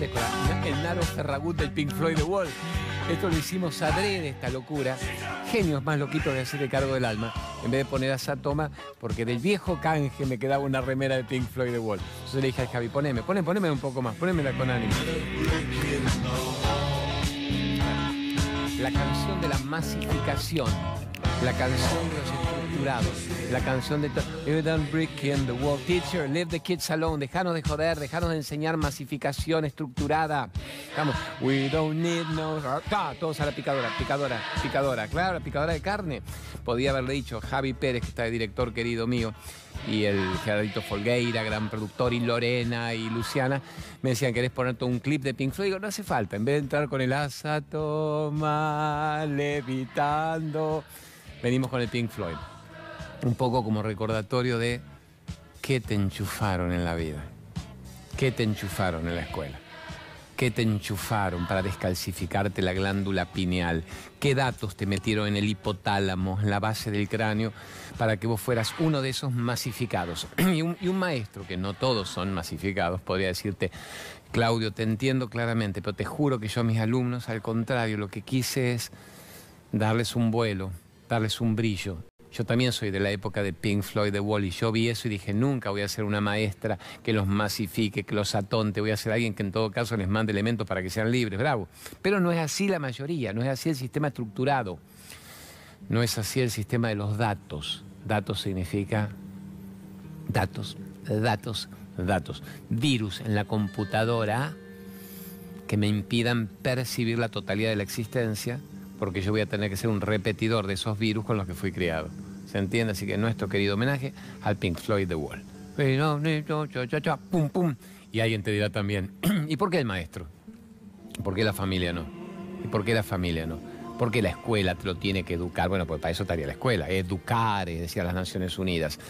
la- el Naro Ferragut del Pink Floyd de Wall. Esto lo hicimos adrede, esta locura. Genios más loquitos de hacerle cargo del alma, en vez de poner a Satoma, porque del viejo canje me quedaba una remera de Pink Floyd de Wall. Entonces le dije a Javi, poneme, poneme, poneme un poco más, ponémela con ánimo. La canción de la masificación, la canción de los la canción de... You don't break the wall. Teacher, leave the kids alone. Dejanos de joder, dejanos de enseñar masificación estructurada. Vamos, we don't need no... Ta, todos a la picadora, picadora, picadora. Claro, la picadora de carne. Podía haberle dicho Javi Pérez, que está de director querido mío, y el Gerardito Folgueira, gran productor, y Lorena y Luciana, me decían, ¿querés poner todo un clip de Pink Floyd? No hace falta. En vez de entrar con el asa toma levitando, venimos con el Pink Floyd. Un poco como recordatorio de qué te enchufaron en la vida, qué te enchufaron en la escuela. ¿Qué te enchufaron para descalcificarte la glándula pineal? ¿Qué datos te metieron en el hipotálamo, en la base del cráneo, para que vos fueras uno de esos masificados? y, un, y un maestro, que no todos son masificados, podría decirte, Claudio, te entiendo claramente, pero te juro que yo a mis alumnos, al contrario, lo que quise es darles un vuelo, darles un brillo. Yo también soy de la época de Pink Floyd, de Wally. Yo vi eso y dije, nunca voy a ser una maestra que los masifique, que los atonte. Voy a ser alguien que en todo caso les mande elementos para que sean libres. Bravo. Pero no es así la mayoría, no es así el sistema estructurado. No es así el sistema de los datos. Datos significa datos, datos, datos. Virus en la computadora que me impidan percibir la totalidad de la existencia, porque yo voy a tener que ser un repetidor de esos virus con los que fui criado. ¿Se entiende? Así que nuestro querido homenaje al Pink Floyd The Wall. Pum, pum. Y alguien te dirá también, ¿y por qué el maestro? ¿Por qué la familia no? ¿Y por qué la familia no? ¿Por qué la escuela te lo tiene que educar? Bueno, pues para eso estaría la escuela. Educar, decía las Naciones Unidas.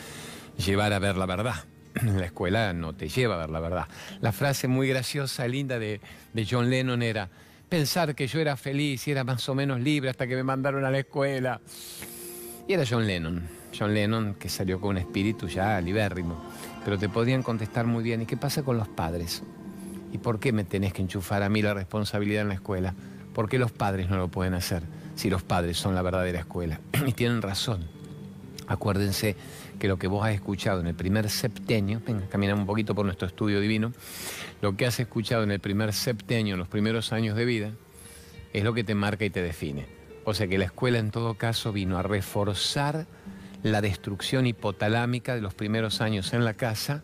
Llevar a ver la verdad. La escuela no te lleva a ver la verdad. La frase muy graciosa, linda de John Lennon era, pensar que yo era feliz y era más o menos libre hasta que me mandaron a la escuela. Y era John Lennon. John Lennon que salió con un espíritu ya libérrimo. Pero te podían contestar muy bien, ¿y qué pasa con los padres? ¿Y por qué me tenés que enchufar a mí la responsabilidad en la escuela? ¿Por qué los padres no lo pueden hacer si los padres son la verdadera escuela? y tienen razón. Acuérdense que lo que vos has escuchado en el primer septenio, venga, caminamos un poquito por nuestro estudio divino, lo que has escuchado en el primer septenio, en los primeros años de vida, es lo que te marca y te define. O sea que la escuela en todo caso vino a reforzar la destrucción hipotalámica de los primeros años en la casa,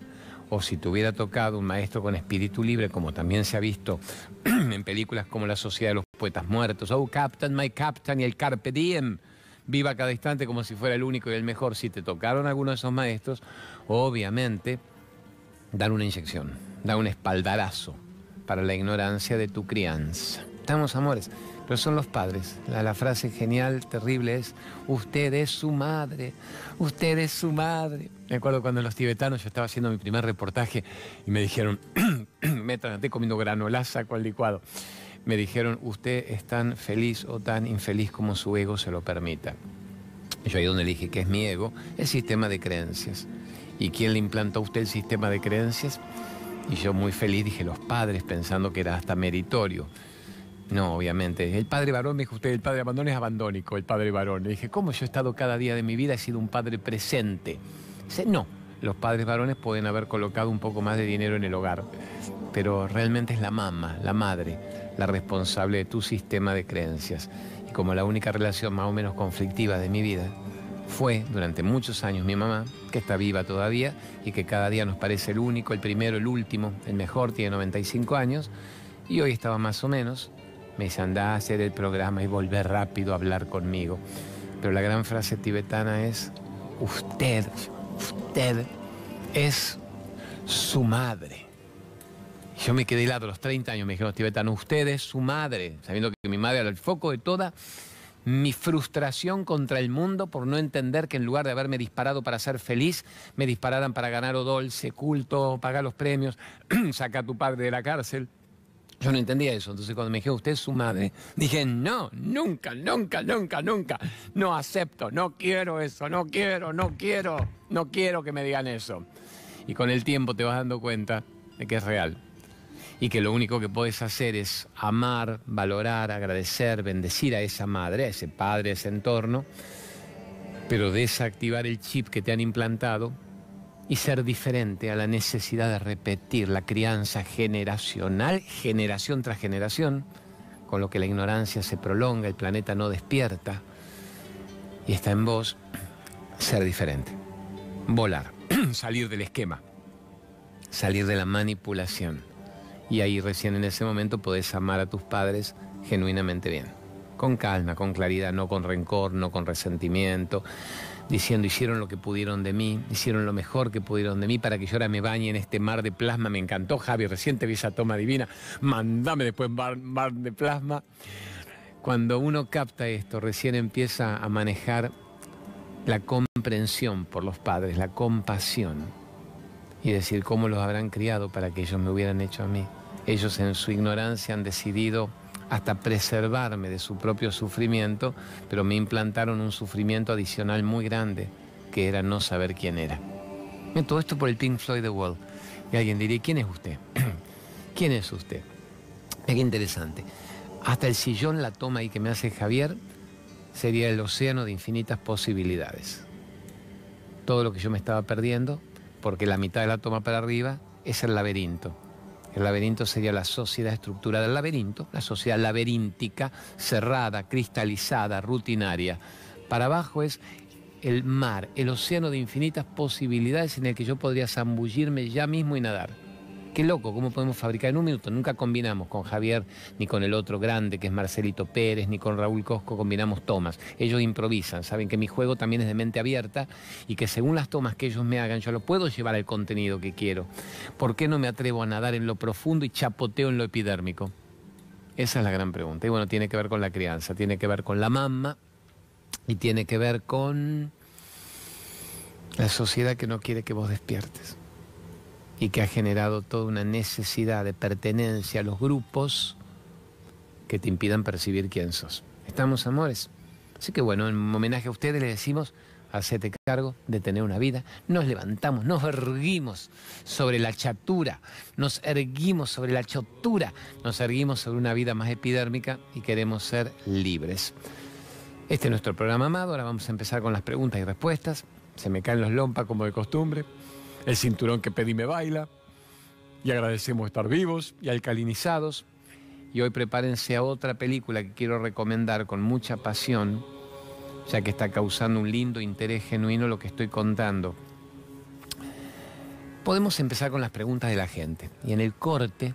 o si te hubiera tocado un maestro con espíritu libre, como también se ha visto en películas como La Sociedad de los Poetas Muertos, Oh Captain, My Captain y el Carpe Diem, viva cada instante como si fuera el único y el mejor. Si te tocaron algunos de esos maestros, obviamente dan una inyección, dan un espaldarazo para la ignorancia de tu crianza. Estamos, amores, pero son los padres. La, la frase genial, terrible es, usted es su madre, usted es su madre. Me acuerdo cuando en los tibetanos yo estaba haciendo mi primer reportaje y me dijeron, me traté comiendo granolaza con licuado. Me dijeron, usted es tan feliz o tan infeliz como su ego se lo permita. Yo ahí donde le dije, ¿qué es mi ego? El sistema de creencias. ¿Y quién le implantó a usted el sistema de creencias? Y yo muy feliz dije, los padres, pensando que era hasta meritorio. No, obviamente. El padre varón, dijo usted, el padre abandón es abandónico, el padre varón. Le dije, ¿cómo yo he estado cada día de mi vida? He sido un padre presente. Dice, no, los padres varones pueden haber colocado un poco más de dinero en el hogar, pero realmente es la mamá, la madre, la responsable de tu sistema de creencias. Y como la única relación más o menos conflictiva de mi vida fue durante muchos años mi mamá, que está viva todavía y que cada día nos parece el único, el primero, el último, el mejor, tiene 95 años, y hoy estaba más o menos, me dice, anda a hacer el programa y volver rápido a hablar conmigo. Pero la gran frase tibetana es, usted, usted es su madre. Yo me quedé helado a los 30 años, me dijeron los tibetanos, usted es su madre, sabiendo que mi madre era el foco de toda mi frustración contra el mundo por no entender que en lugar de haberme disparado para ser feliz, me dispararan para ganar o dulce, culto, pagar los premios, saca a tu padre de la cárcel. Yo no entendía eso, entonces cuando me dijeron usted es su madre, dije no, nunca, nunca, nunca, nunca, no acepto, no quiero eso, no quiero, no quiero, no quiero que me digan eso. Y con el tiempo te vas dando cuenta de que es real. Y que lo único que puedes hacer es amar, valorar, agradecer, bendecir a esa madre, a ese padre, a ese entorno, pero desactivar el chip que te han implantado y ser diferente a la necesidad de repetir la crianza generacional, generación tras generación, con lo que la ignorancia se prolonga, el planeta no despierta, y está en vos ser diferente, volar, salir del esquema, salir de la manipulación. Y ahí recién en ese momento podés amar a tus padres genuinamente bien, con calma, con claridad, no con rencor, no con resentimiento, diciendo hicieron lo que pudieron de mí, hicieron lo mejor que pudieron de mí para que yo ahora me bañe en este mar de plasma. Me encantó, Javi, recién te vi esa toma divina, mandame después mar, mar de plasma. Cuando uno capta esto, recién empieza a manejar la comprensión por los padres, la compasión, y decir cómo los habrán criado para que ellos me hubieran hecho a mí. Ellos en su ignorancia han decidido hasta preservarme de su propio sufrimiento, pero me implantaron un sufrimiento adicional muy grande, que era no saber quién era. todo esto por el Pink Floyd The Wall. Y alguien diría, ¿quién es usted? ¿Quién es usted? Es que interesante. Hasta el sillón, la toma ahí que me hace Javier, sería el océano de infinitas posibilidades. Todo lo que yo me estaba perdiendo, porque la mitad de la toma para arriba es el laberinto. El laberinto sería la sociedad estructurada del laberinto, la sociedad laberíntica, cerrada, cristalizada, rutinaria. Para abajo es el mar, el océano de infinitas posibilidades en el que yo podría zambullirme ya mismo y nadar. Qué loco, ¿cómo podemos fabricar en un minuto? Nunca combinamos con Javier ni con el otro grande que es Marcelito Pérez, ni con Raúl Cosco combinamos tomas. Ellos improvisan, saben que mi juego también es de mente abierta y que según las tomas que ellos me hagan yo lo puedo llevar al contenido que quiero. ¿Por qué no me atrevo a nadar en lo profundo y chapoteo en lo epidérmico? Esa es la gran pregunta. Y bueno, tiene que ver con la crianza, tiene que ver con la mamá y tiene que ver con la sociedad que no quiere que vos despiertes y que ha generado toda una necesidad de pertenencia a los grupos que te impidan percibir quién sos. ¿Estamos, amores? Así que bueno, en homenaje a ustedes les decimos, hacete cargo de tener una vida. Nos levantamos, nos erguimos sobre la chatura, nos erguimos sobre la chotura, nos erguimos sobre una vida más epidérmica y queremos ser libres. Este es nuestro programa amado, ahora vamos a empezar con las preguntas y respuestas. Se me caen los lompas como de costumbre el cinturón que pedí me baila, y agradecemos estar vivos y alcalinizados. Y hoy prepárense a otra película que quiero recomendar con mucha pasión, ya que está causando un lindo interés genuino lo que estoy contando. Podemos empezar con las preguntas de la gente. Y en el corte,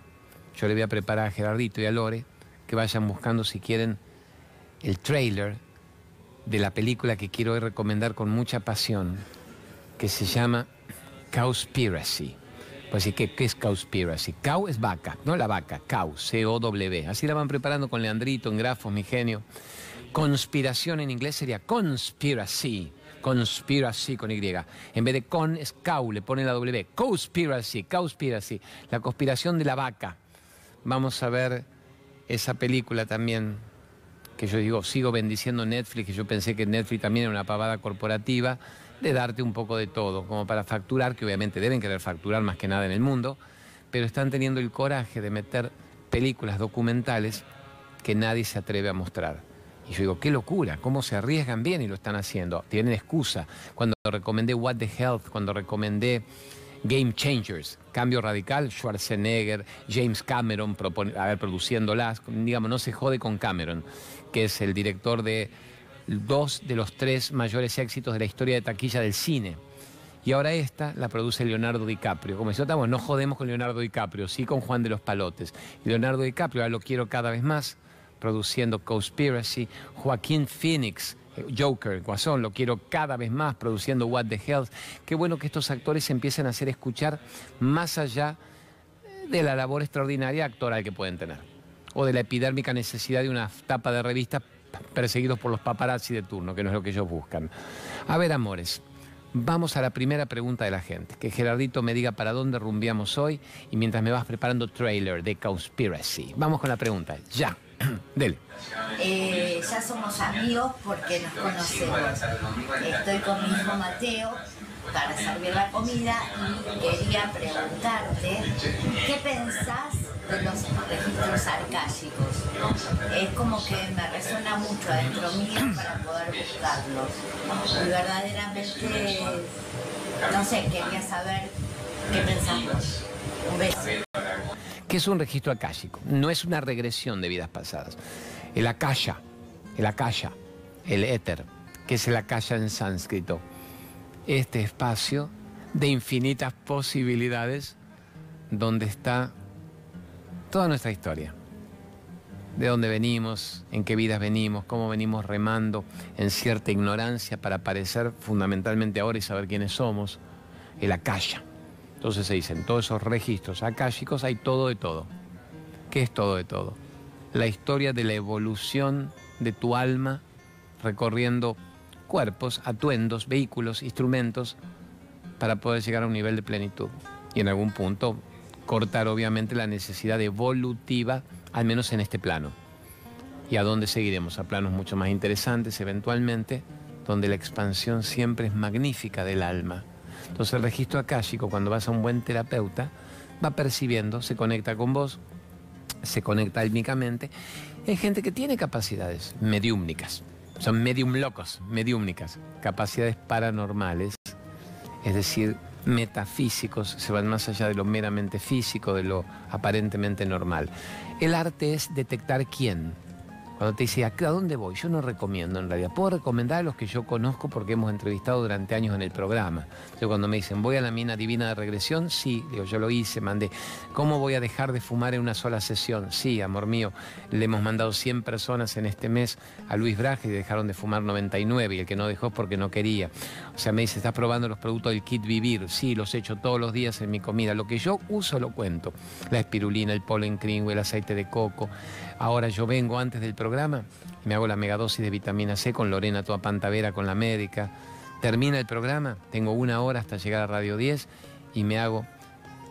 yo le voy a preparar a Gerardito y a Lore que vayan buscando si quieren el trailer de la película que quiero hoy recomendar con mucha pasión, que se llama Cowspiracy. Pues sí, ¿qué, ¿qué, es Cowspiracy? Cow es vaca, no la vaca, cow, C-O-W. Así la van preparando con Leandrito, en grafos, mi genio. Conspiración en inglés sería conspiracy. Conspiracy con Y. En vez de con es cow, le pone la W. Conspiracy, conspiracy. La conspiración de la vaca. Vamos a ver esa película también que yo digo, sigo bendiciendo Netflix, que yo pensé que Netflix también era una pavada corporativa de darte un poco de todo, como para facturar, que obviamente deben querer facturar más que nada en el mundo, pero están teniendo el coraje de meter películas documentales que nadie se atreve a mostrar. Y yo digo, qué locura, cómo se arriesgan bien y lo están haciendo. Tienen excusa. Cuando recomendé What the Health, cuando recomendé Game Changers, Cambio Radical, Schwarzenegger, James Cameron propone, a ver, produciéndolas, digamos, no se jode con Cameron, que es el director de dos de los tres mayores éxitos de la historia de taquilla del cine. Y ahora esta la produce Leonardo DiCaprio. Como decía, no jodemos con Leonardo DiCaprio, sí con Juan de los Palotes. Leonardo DiCaprio, ahora lo quiero cada vez más, produciendo Conspiracy. Joaquín Phoenix, eh, Joker, Guasón, lo quiero cada vez más, produciendo What the Hell. Qué bueno que estos actores empiecen a hacer escuchar más allá de la labor extraordinaria actoral que pueden tener. O de la epidérmica necesidad de una tapa de revista perseguidos por los paparazzi de turno, que no es lo que ellos buscan. A ver, amores, vamos a la primera pregunta de la gente. Que Gerardito me diga para dónde rumbiamos hoy y mientras me vas preparando trailer de Conspiracy. Vamos con la pregunta, ya. Dele. Eh, ya somos amigos porque nos conocemos. Estoy con mi hijo Mateo para servir la comida y quería preguntarte, ¿qué pensás de los registros arcálicos. Es como que me resuena mucho adentro mío para poder buscarlos. Y verdaderamente, no sé, quería saber qué pensamos. Un beso. ¿Qué es un registro akáshico? No es una regresión de vidas pasadas. El akasha, el akasha, el éter, que es el akasha en sánscrito. Este espacio de infinitas posibilidades donde está toda nuestra historia. De dónde venimos, en qué vidas venimos, cómo venimos remando en cierta ignorancia para aparecer fundamentalmente ahora y saber quiénes somos. El akasha. Entonces se dicen, todos esos registros akáshicos hay todo de todo. ¿Qué es todo de todo? La historia de la evolución de tu alma recorriendo cuerpos, atuendos, vehículos, instrumentos para poder llegar a un nivel de plenitud. Y en algún punto cortar obviamente la necesidad evolutiva, al menos en este plano. ¿Y a dónde seguiremos? A planos mucho más interesantes eventualmente, donde la expansión siempre es magnífica del alma. Entonces el registro akáshico, cuando vas a un buen terapeuta, va percibiendo, se conecta con vos, se conecta álmicamente. Hay gente que tiene capacidades mediúmnicas, son medium locos, mediúmnicas, capacidades paranormales, es decir, metafísicos, se van más allá de lo meramente físico, de lo aparentemente normal. El arte es detectar quién, cuando te dice, ¿a dónde voy? Yo no recomiendo en realidad. Puedo recomendar a los que yo conozco porque hemos entrevistado durante años en el programa. Entonces, cuando me dicen, ¿voy a la mina divina de regresión? Sí, yo lo hice, mandé. ¿Cómo voy a dejar de fumar en una sola sesión? Sí, amor mío, le hemos mandado 100 personas en este mes a Luis Braje y dejaron de fumar 99 y el que no dejó porque no quería. O sea, me dice, ¿estás probando los productos del kit vivir? Sí, los he hecho todos los días en mi comida. Lo que yo uso lo cuento. La espirulina, el polen cringo, el aceite de coco. Ahora yo vengo antes del programa me hago la megadosis de vitamina C con Lorena Toa Pantavera, con la médica. Termina el programa, tengo una hora hasta llegar a Radio 10 y me hago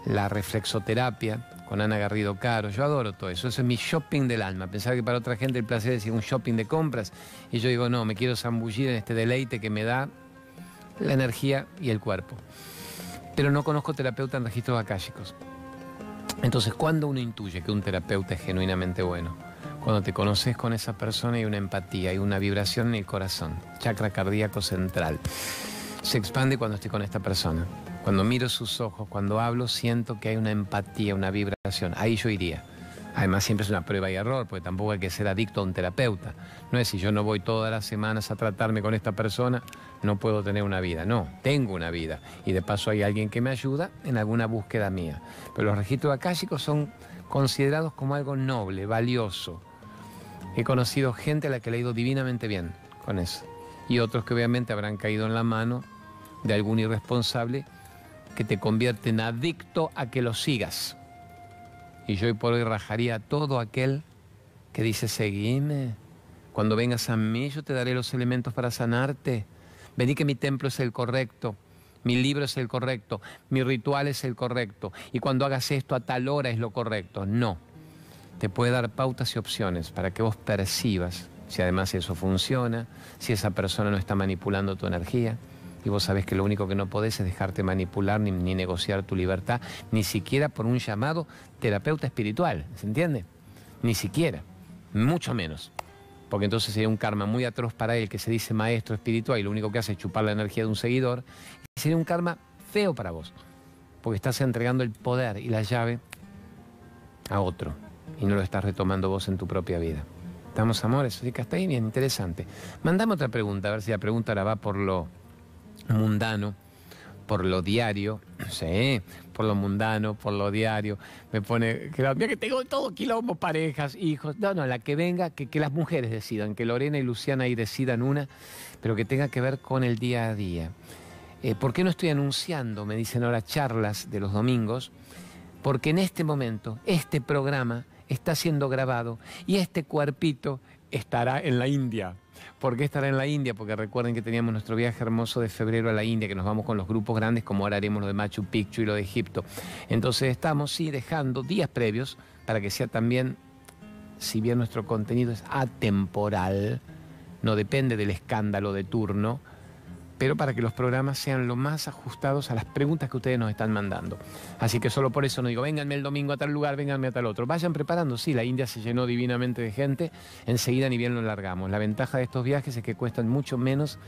la reflexoterapia con Ana Garrido Caro. Yo adoro todo eso. Eso es mi shopping del alma. Pensar que para otra gente el placer es un shopping de compras. Y yo digo, no, me quiero zambullir en este deleite que me da la energía y el cuerpo. Pero no conozco terapeuta en registros akáshicos. Entonces, ¿cuándo uno intuye que un terapeuta es genuinamente bueno? Cuando te conoces con esa persona hay una empatía, hay una vibración en el corazón, chakra cardíaco central. Se expande cuando estoy con esta persona. Cuando miro sus ojos, cuando hablo, siento que hay una empatía, una vibración. Ahí yo iría. Además siempre es una prueba y error, porque tampoco hay que ser adicto a un terapeuta. No es si yo no voy todas las semanas a tratarme con esta persona, no puedo tener una vida. No, tengo una vida. Y de paso hay alguien que me ayuda en alguna búsqueda mía. Pero los registros akáshicos son considerados como algo noble, valioso. He conocido gente a la que le ha ido divinamente bien con eso. Y otros que obviamente habrán caído en la mano de algún irresponsable que te convierte en adicto a que lo sigas. Y yo hoy por hoy rajaría a todo aquel que dice, seguime. Cuando vengas a mí, yo te daré los elementos para sanarte. Vení que mi templo es el correcto, mi libro es el correcto, mi ritual es el correcto. Y cuando hagas esto a tal hora es lo correcto. No. Te puede dar pautas y opciones para que vos percibas si además eso funciona, si esa persona no está manipulando tu energía y vos sabés que lo único que no podés es dejarte manipular ni, negociar tu libertad, ni siquiera por un llamado terapeuta espiritual, ¿se entiende? Ni siquiera, mucho menos. Porque entonces sería un karma muy atroz para él que se dice maestro espiritual y lo único que hace es chupar la energía de un seguidor. Y sería un karma feo para vos, porque estás entregando el poder y la llave a otro y no lo estás retomando vos en tu propia vida. ¿Estamos amores? Así que hasta ahí bien interesante. Mandame otra pregunta, a ver si la pregunta ahora va por lo mundano, por lo diario, sí, por lo mundano, por lo diario. Me pone, mira que tengo todo quilombo, parejas, hijos. No, no, la que venga, que, que las mujeres decidan, que Lorena y Luciana ahí decidan una, pero que tenga que ver con el día a día. Eh, ¿Por qué no estoy anunciando, me dicen ahora, charlas de los domingos? Porque en este momento, este programa está siendo grabado y este cuerpito estará en la India. ¿Por qué estará en la India? Porque recuerden que teníamos nuestro viaje hermoso de febrero a la India, que nos vamos con los grupos grandes, como ahora haremos lo de Machu Picchu y lo de Egipto. Entonces estamos, sí, dejando días previos para que sea también, si bien nuestro contenido es atemporal, no depende del escándalo de turno, pero para que los programas sean lo más ajustados a las preguntas que ustedes nos están mandando. Así que solo por eso no digo, vénganme el domingo a tal lugar, vénganme a tal otro. Vayan preparando, sí, la India se llenó divinamente de gente, enseguida ni bien lo largamos. La ventaja de estos viajes es que cuestan mucho menos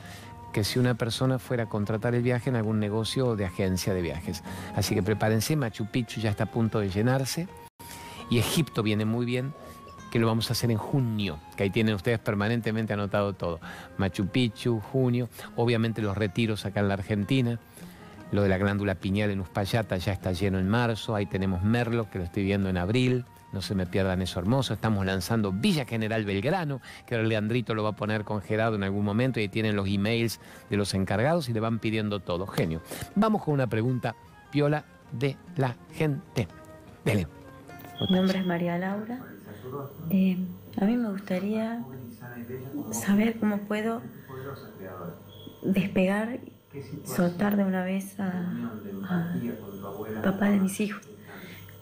que si una persona fuera a contratar el viaje en algún negocio de agencia de viajes. Así que prepárense, Machu Picchu ya está a punto de llenarse y Egipto viene muy bien que lo vamos a hacer en junio, que ahí tienen ustedes permanentemente anotado todo. Machu Picchu, junio, obviamente los retiros acá en la Argentina, lo de la glándula pineal en Uspallata ya está lleno en marzo, ahí tenemos Merlo, que lo estoy viendo en abril, no se me pierdan eso hermoso, estamos lanzando Villa General Belgrano, que ahora Leandrito lo va a poner congelado en algún momento y ahí tienen los emails de los encargados y le van pidiendo todo, genio. Vamos con una pregunta piola de la gente. Dele. Mi nombre es María Laura. Eh, a mí me gustaría saber cómo puedo despegar, soltar de una vez a, papá de mis hijos.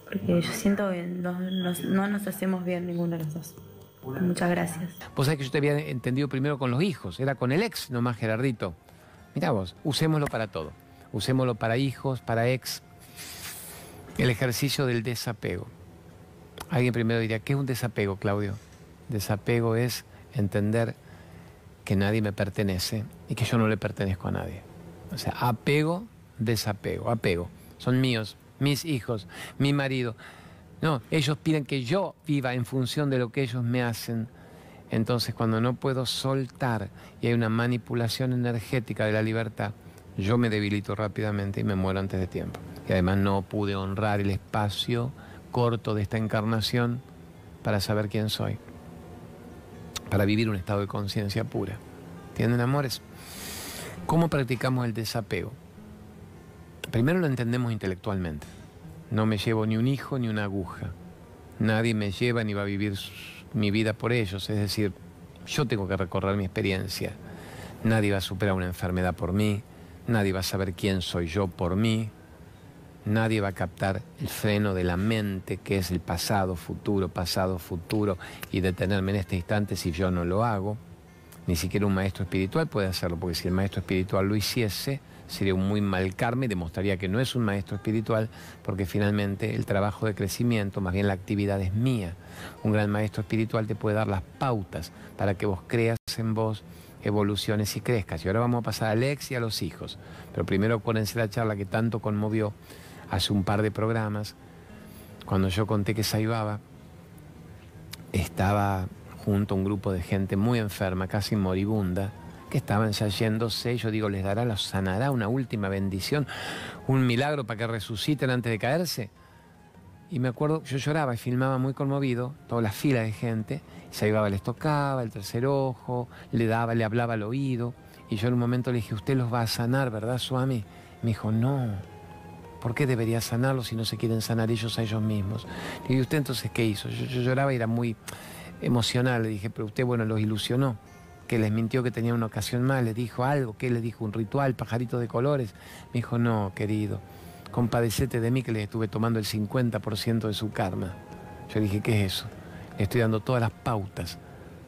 Porque yo siento que no, nos hacemos bien ninguno de los dos. Muchas gracias. Vos sabés que yo te había entendido primero con los hijos, era con el ex nomás, Gerardito. Mirá vos, usémoslo para todo. Usémoslo para hijos, para ex. El ejercicio del desapego. Alguien primero diría, ¿qué es un desapego, Claudio? Desapego es entender que nadie me pertenece y que yo no le pertenezco a nadie. O sea, apego, desapego, apego. Son míos, mis hijos, mi marido. No, ellos piden que yo viva en función de lo que ellos me hacen. Entonces, cuando no puedo soltar y hay una manipulación energética de la libertad, yo me debilito rápidamente y me muero antes de tiempo. Y además no pude honrar el espacio corto de esta encarnación para saber quién soy, para vivir un estado de conciencia pura. ¿Tienen amores? ¿Cómo practicamos el desapego? Primero lo entendemos intelectualmente. No me llevo ni un hijo ni una aguja. Nadie me lleva ni va a vivir mi vida por ellos. Es decir, yo tengo que recorrer mi experiencia. Nadie va a superar una enfermedad por mí. Nadie va a saber quién soy yo por mí. Nadie va a captar el freno de la mente, que es el pasado, futuro, pasado, futuro, y detenerme en este instante si yo no lo hago. Ni siquiera un maestro espiritual puede hacerlo, porque si el maestro espiritual lo hiciese, sería un muy mal karma y demostraría que no es un maestro espiritual, porque finalmente el trabajo de crecimiento, más bien la actividad es mía. Un gran maestro espiritual te puede dar las pautas para que vos creas en vos, evoluciones y crezcas. Y ahora vamos a pasar al ex y a los hijos. Pero primero acuérdense la charla que tanto conmovió hace un par de programas, cuando yo conté que Saibaba estaba junto a un grupo de gente muy enferma, casi moribunda, que estaban ya yéndose, yo digo, les dará, los sanará una última bendición, un milagro para que resuciten antes de caerse. Y me acuerdo, yo lloraba y filmaba muy conmovido, toda la fila de gente, Saibaba les tocaba el tercer ojo, le daba, le hablaba al oído, y yo en un momento le dije, usted los va a sanar, ¿verdad, Suami? Me dijo, no, ¿Por qué debería sanarlos si no se quieren sanar ellos a ellos mismos? Y usted entonces, ¿qué hizo? Yo, lloraba y era muy emocional. Le dije, pero usted, bueno, los ilusionó. Que les mintió que tenía una ocasión más, le dijo algo, ¿qué le dijo? ¿Un ritual, pajarito de colores? Me dijo, no, querido, compadecete de mí que le estuve tomando el 50% de su karma. Yo dije, ¿qué es eso? Le estoy dando todas las pautas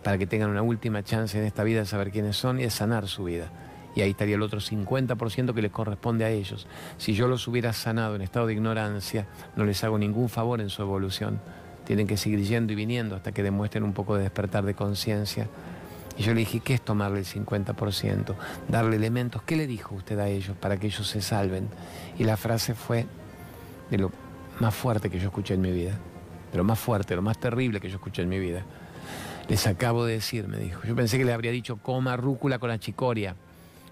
para que tengan una última chance en esta vida de saber quiénes son y de sanar su vida y ahí estaría el otro 50% que les corresponde a ellos. Si yo los hubiera sanado en estado de ignorancia, no les hago ningún favor en su evolución. Tienen que seguir yendo y viniendo hasta que demuestren un poco de despertar de conciencia. Y yo le dije, ¿qué es tomarle el 50%? Darle elementos. ¿Qué le dijo usted a ellos para que ellos se salven? Y la frase fue de lo más fuerte que yo escuché en mi vida. De lo más fuerte, lo más terrible que yo escuché en mi vida. Les acabo de decir, me dijo. Yo pensé que le habría dicho, coma rúcula con la chicoria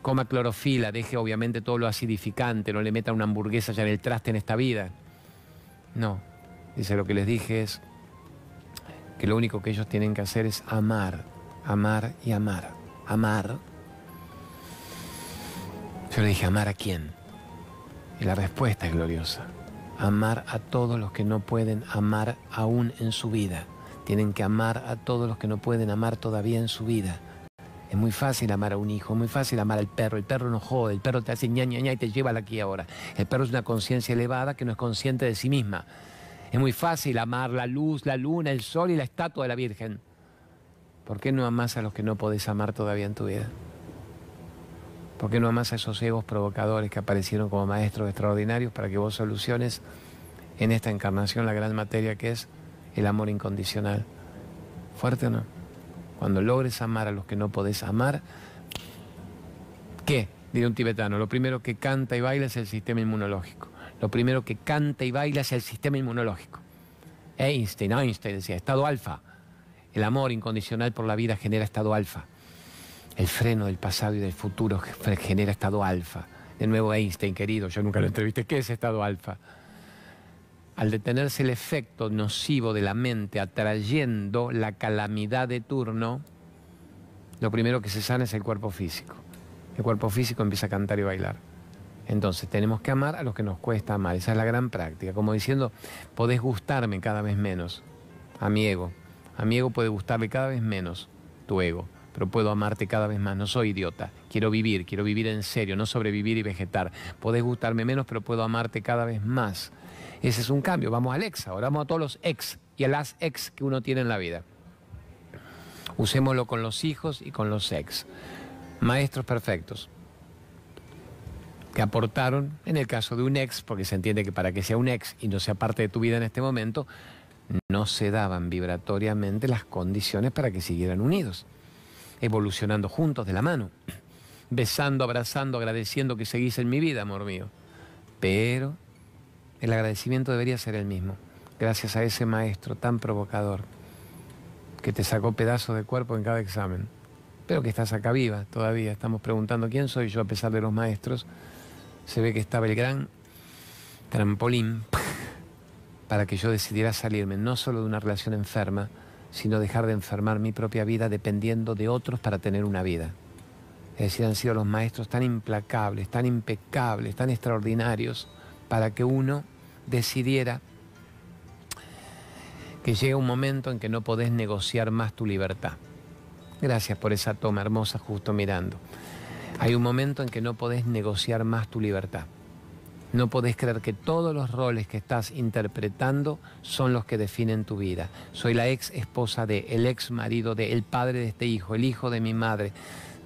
coma clorofila, deje obviamente todo lo acidificante, no le meta una hamburguesa ya en el traste en esta vida. No, dice lo que les dije es que lo único que ellos tienen que hacer es amar, amar y amar, amar. Yo le dije, ¿amar a quién? Y la respuesta es gloriosa. Amar a todos los que no pueden amar aún en su vida. Tienen que amar a todos los que no pueden amar todavía en su vida. Es muy fácil amar a un hijo, es muy fácil amar al perro. El perro no jode, el perro te hace ña, ña, y te lleva aquí ahora. El perro es una conciencia elevada que no es consciente de sí misma. Es muy fácil amar la luz, la luna, el sol y la estatua de la Virgen. ¿Por qué no amas a los que no podés amar todavía en tu vida? ¿Por qué no amas a esos egos provocadores que aparecieron como maestros extraordinarios para que vos soluciones en esta encarnación la gran materia que es el amor incondicional? ¿Fuerte o no? Cuando logres amar a los que no podés amar, ¿qué? Diría un tibetano, lo primero que canta y baila es el sistema inmunológico. Lo primero que canta y baila es el sistema inmunológico. Einstein, Einstein decía, estado alfa. El amor incondicional por la vida genera estado alfa. El freno del pasado y del futuro genera estado alfa. De nuevo Einstein, querido, yo nunca lo entrevisté. ¿Qué es estado alfa? Al detenerse el efecto nocivo de la mente atrayendo la calamidad de turno, lo primero que se sana es el cuerpo físico. El cuerpo físico empieza a cantar y bailar. Entonces tenemos que amar a los que nos cuesta amar. Esa es la gran práctica. Como diciendo, podés gustarme cada vez menos a mi ego. A mi ego puede gustarle cada vez menos tu ego pero puedo amarte cada vez más. No soy idiota. Quiero vivir, quiero vivir en serio, no sobrevivir y vegetar. Podés gustarme menos, pero puedo amarte cada vez más. Ese es un cambio. Vamos al ex ahora, vamos a todos los ex y a las ex que uno tiene en la vida. Usémoslo con los hijos y con los ex. Maestros perfectos que aportaron, en el caso de un ex, porque se entiende que para que sea un ex y no sea parte de tu vida en este momento, no se daban vibratoriamente las condiciones para que siguieran unidos evolucionando juntos de la mano, besando, abrazando, agradeciendo que seguís en mi vida, amor mío. Pero el agradecimiento debería ser el mismo, gracias a ese maestro tan provocador que te sacó pedazos de cuerpo en cada examen, pero que estás acá viva todavía. Estamos preguntando quién soy yo a pesar de los maestros. Se ve que estaba el gran trampolín para que yo decidiera salirme no solo de una relación enferma, sino dejar de enfermar mi propia vida dependiendo de otros para tener una vida. Es decir, han sido los maestros tan implacables, tan impecables, tan extraordinarios, para que uno decidiera que llega un momento en que no podés negociar más tu libertad. Gracias por esa toma hermosa justo mirando. Hay un momento en que no podés negociar más tu libertad. No podés creer que todos los roles que estás interpretando son los que definen tu vida. Soy la ex esposa de, el ex marido de, el padre de este hijo, el hijo de mi madre.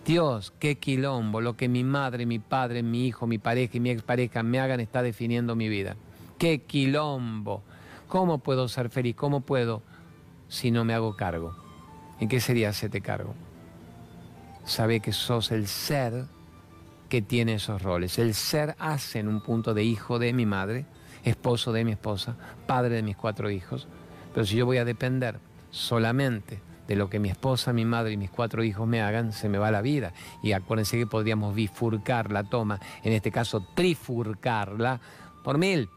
Dios, qué quilombo, lo que mi madre, mi padre, mi hijo, mi pareja y mi expareja me hagan está definiendo mi vida. Qué quilombo. ¿Cómo puedo ser feliz? ¿Cómo puedo si no me hago cargo? ¿En qué sería hacerte cargo? Sabe que sos el ser que tiene esos roles. El ser hace en un punto de hijo de mi madre, esposo de mi esposa, padre de mis cuatro hijos. Pero si yo voy a depender solamente de lo que mi esposa, mi madre y mis cuatro hijos me hagan, se me va la vida. Y acuérdense que podríamos bifurcar la toma, en este caso trifurcarla, por mil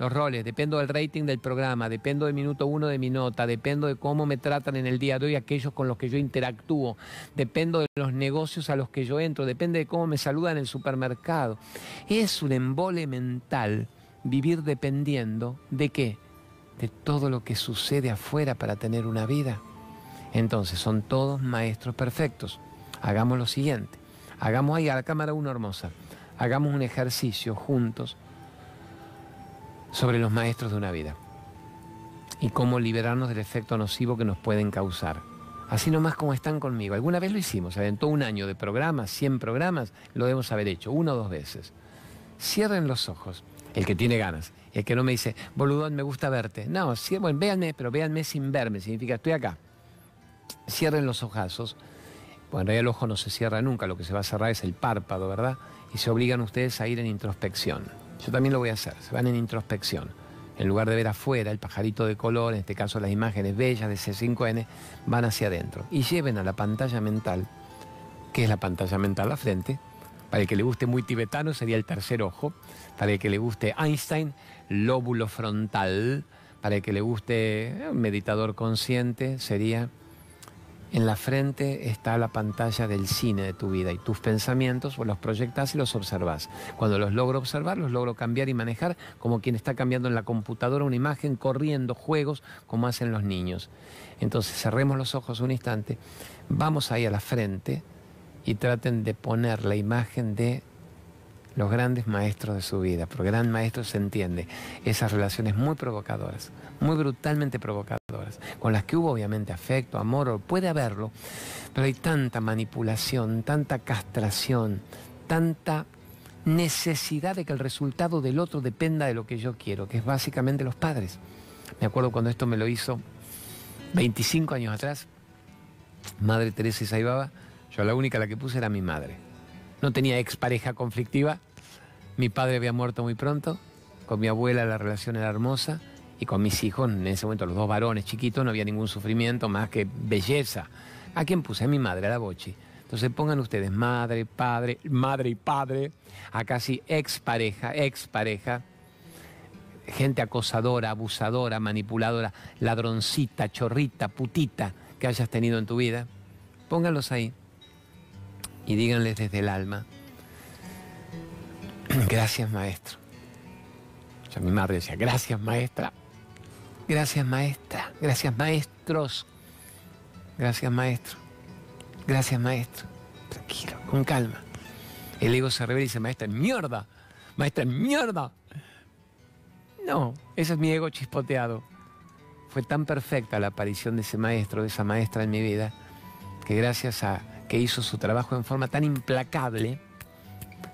los roles, dependo del rating del programa, dependo del minuto uno de mi nota, dependo de cómo me tratan en el día de hoy aquellos con los que yo interactúo, dependo de los negocios a los que yo entro, depende de cómo me saludan en el supermercado. Es un embole mental vivir dependiendo de qué? De todo lo que sucede afuera para tener una vida. Entonces, son todos maestros perfectos. Hagamos lo siguiente. Hagamos ahí a la cámara una hermosa. Hagamos un ejercicio juntos sobre los maestros de una vida y cómo liberarnos del efecto nocivo que nos pueden causar. Así nomás como están conmigo. Alguna vez lo hicimos, aventó un año de programas, 100 programas, lo debemos haber hecho, una o dos veces. Cierren los ojos, el que tiene ganas, el que no me dice, boludón, me gusta verte. No, bueno, véanme, pero véanme sin verme, significa estoy acá. Cierren los ojazos. Bueno, en realidad el ojo no se cierra nunca, lo que se va a cerrar es el párpado, ¿verdad? Y se obligan ustedes a ir en introspección. Yo también lo voy a hacer, se van en introspección. En lugar de ver afuera el pajarito de color, en este caso las imágenes bellas de C5N, van hacia adentro. Y lleven a la pantalla mental, que es la pantalla mental a la frente, para el que le guste muy tibetano sería el tercer ojo, para el que le guste Einstein, lóbulo frontal, para el que le guste eh, meditador consciente sería en la frente está la pantalla del cine de tu vida y tus pensamientos los proyectas y los observas. Cuando los logro observar, los logro cambiar y manejar como quien está cambiando en la computadora una imagen, corriendo juegos como hacen los niños. Entonces cerremos los ojos un instante, vamos ahí a la frente y traten de poner la imagen de los grandes maestros de su vida. Porque gran maestro se entiende esas relaciones muy provocadoras, muy brutalmente provocadoras, con las que hubo obviamente afecto, amor, puede haberlo, pero hay tanta manipulación, tanta castración, tanta necesidad de que el resultado del otro dependa de lo que yo quiero, que es básicamente los padres. Me acuerdo cuando esto me lo hizo 25 años atrás, Madre Teresa Saibaba, yo la única la que puse era mi madre. No tenía expareja conflictiva, mi padre había muerto muy pronto, con mi abuela la relación era hermosa y con mis hijos, en ese momento los dos varones chiquitos, no había ningún sufrimiento más que belleza. ¿A quién puse? A mi madre, a la Bochi. Entonces pongan ustedes madre, padre, madre y padre, a casi expareja, expareja, gente acosadora, abusadora, manipuladora, ladroncita, chorrita, putita que hayas tenido en tu vida. Pónganlos ahí y díganles desde el alma, gracias maestro. O sea, mi madre decía, gracias maestra, gracias maestra, gracias maestros, gracias maestro, gracias maestro. Tranquilo, con calma. El ego se revela y dice, maestra, mierda, maestra, mierda. No, ese es mi ego chispoteado. Fue tan perfecta la aparición de ese maestro, de esa maestra en mi vida, que gracias a que hizo su trabajo en forma tan implacable,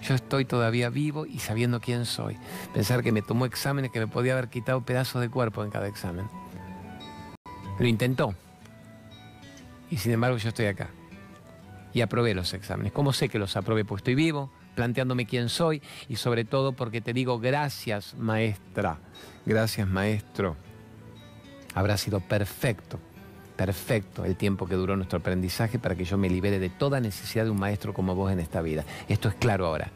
yo estoy todavía vivo y sabiendo quién soy. Pensar que me tomó exámenes que me podía haber quitado pedazos de cuerpo en cada examen. Lo intentó. Y sin embargo yo estoy acá. Y aprobé los exámenes. ¿Cómo sé que los aprobé? Pues estoy vivo, planteándome quién soy y sobre todo porque te digo gracias maestra, gracias maestro. Habrá sido perfecto perfecto el tiempo que duró nuestro aprendizaje para que yo me libere de toda necesidad de un maestro como vos en esta vida. Esto es claro ahora.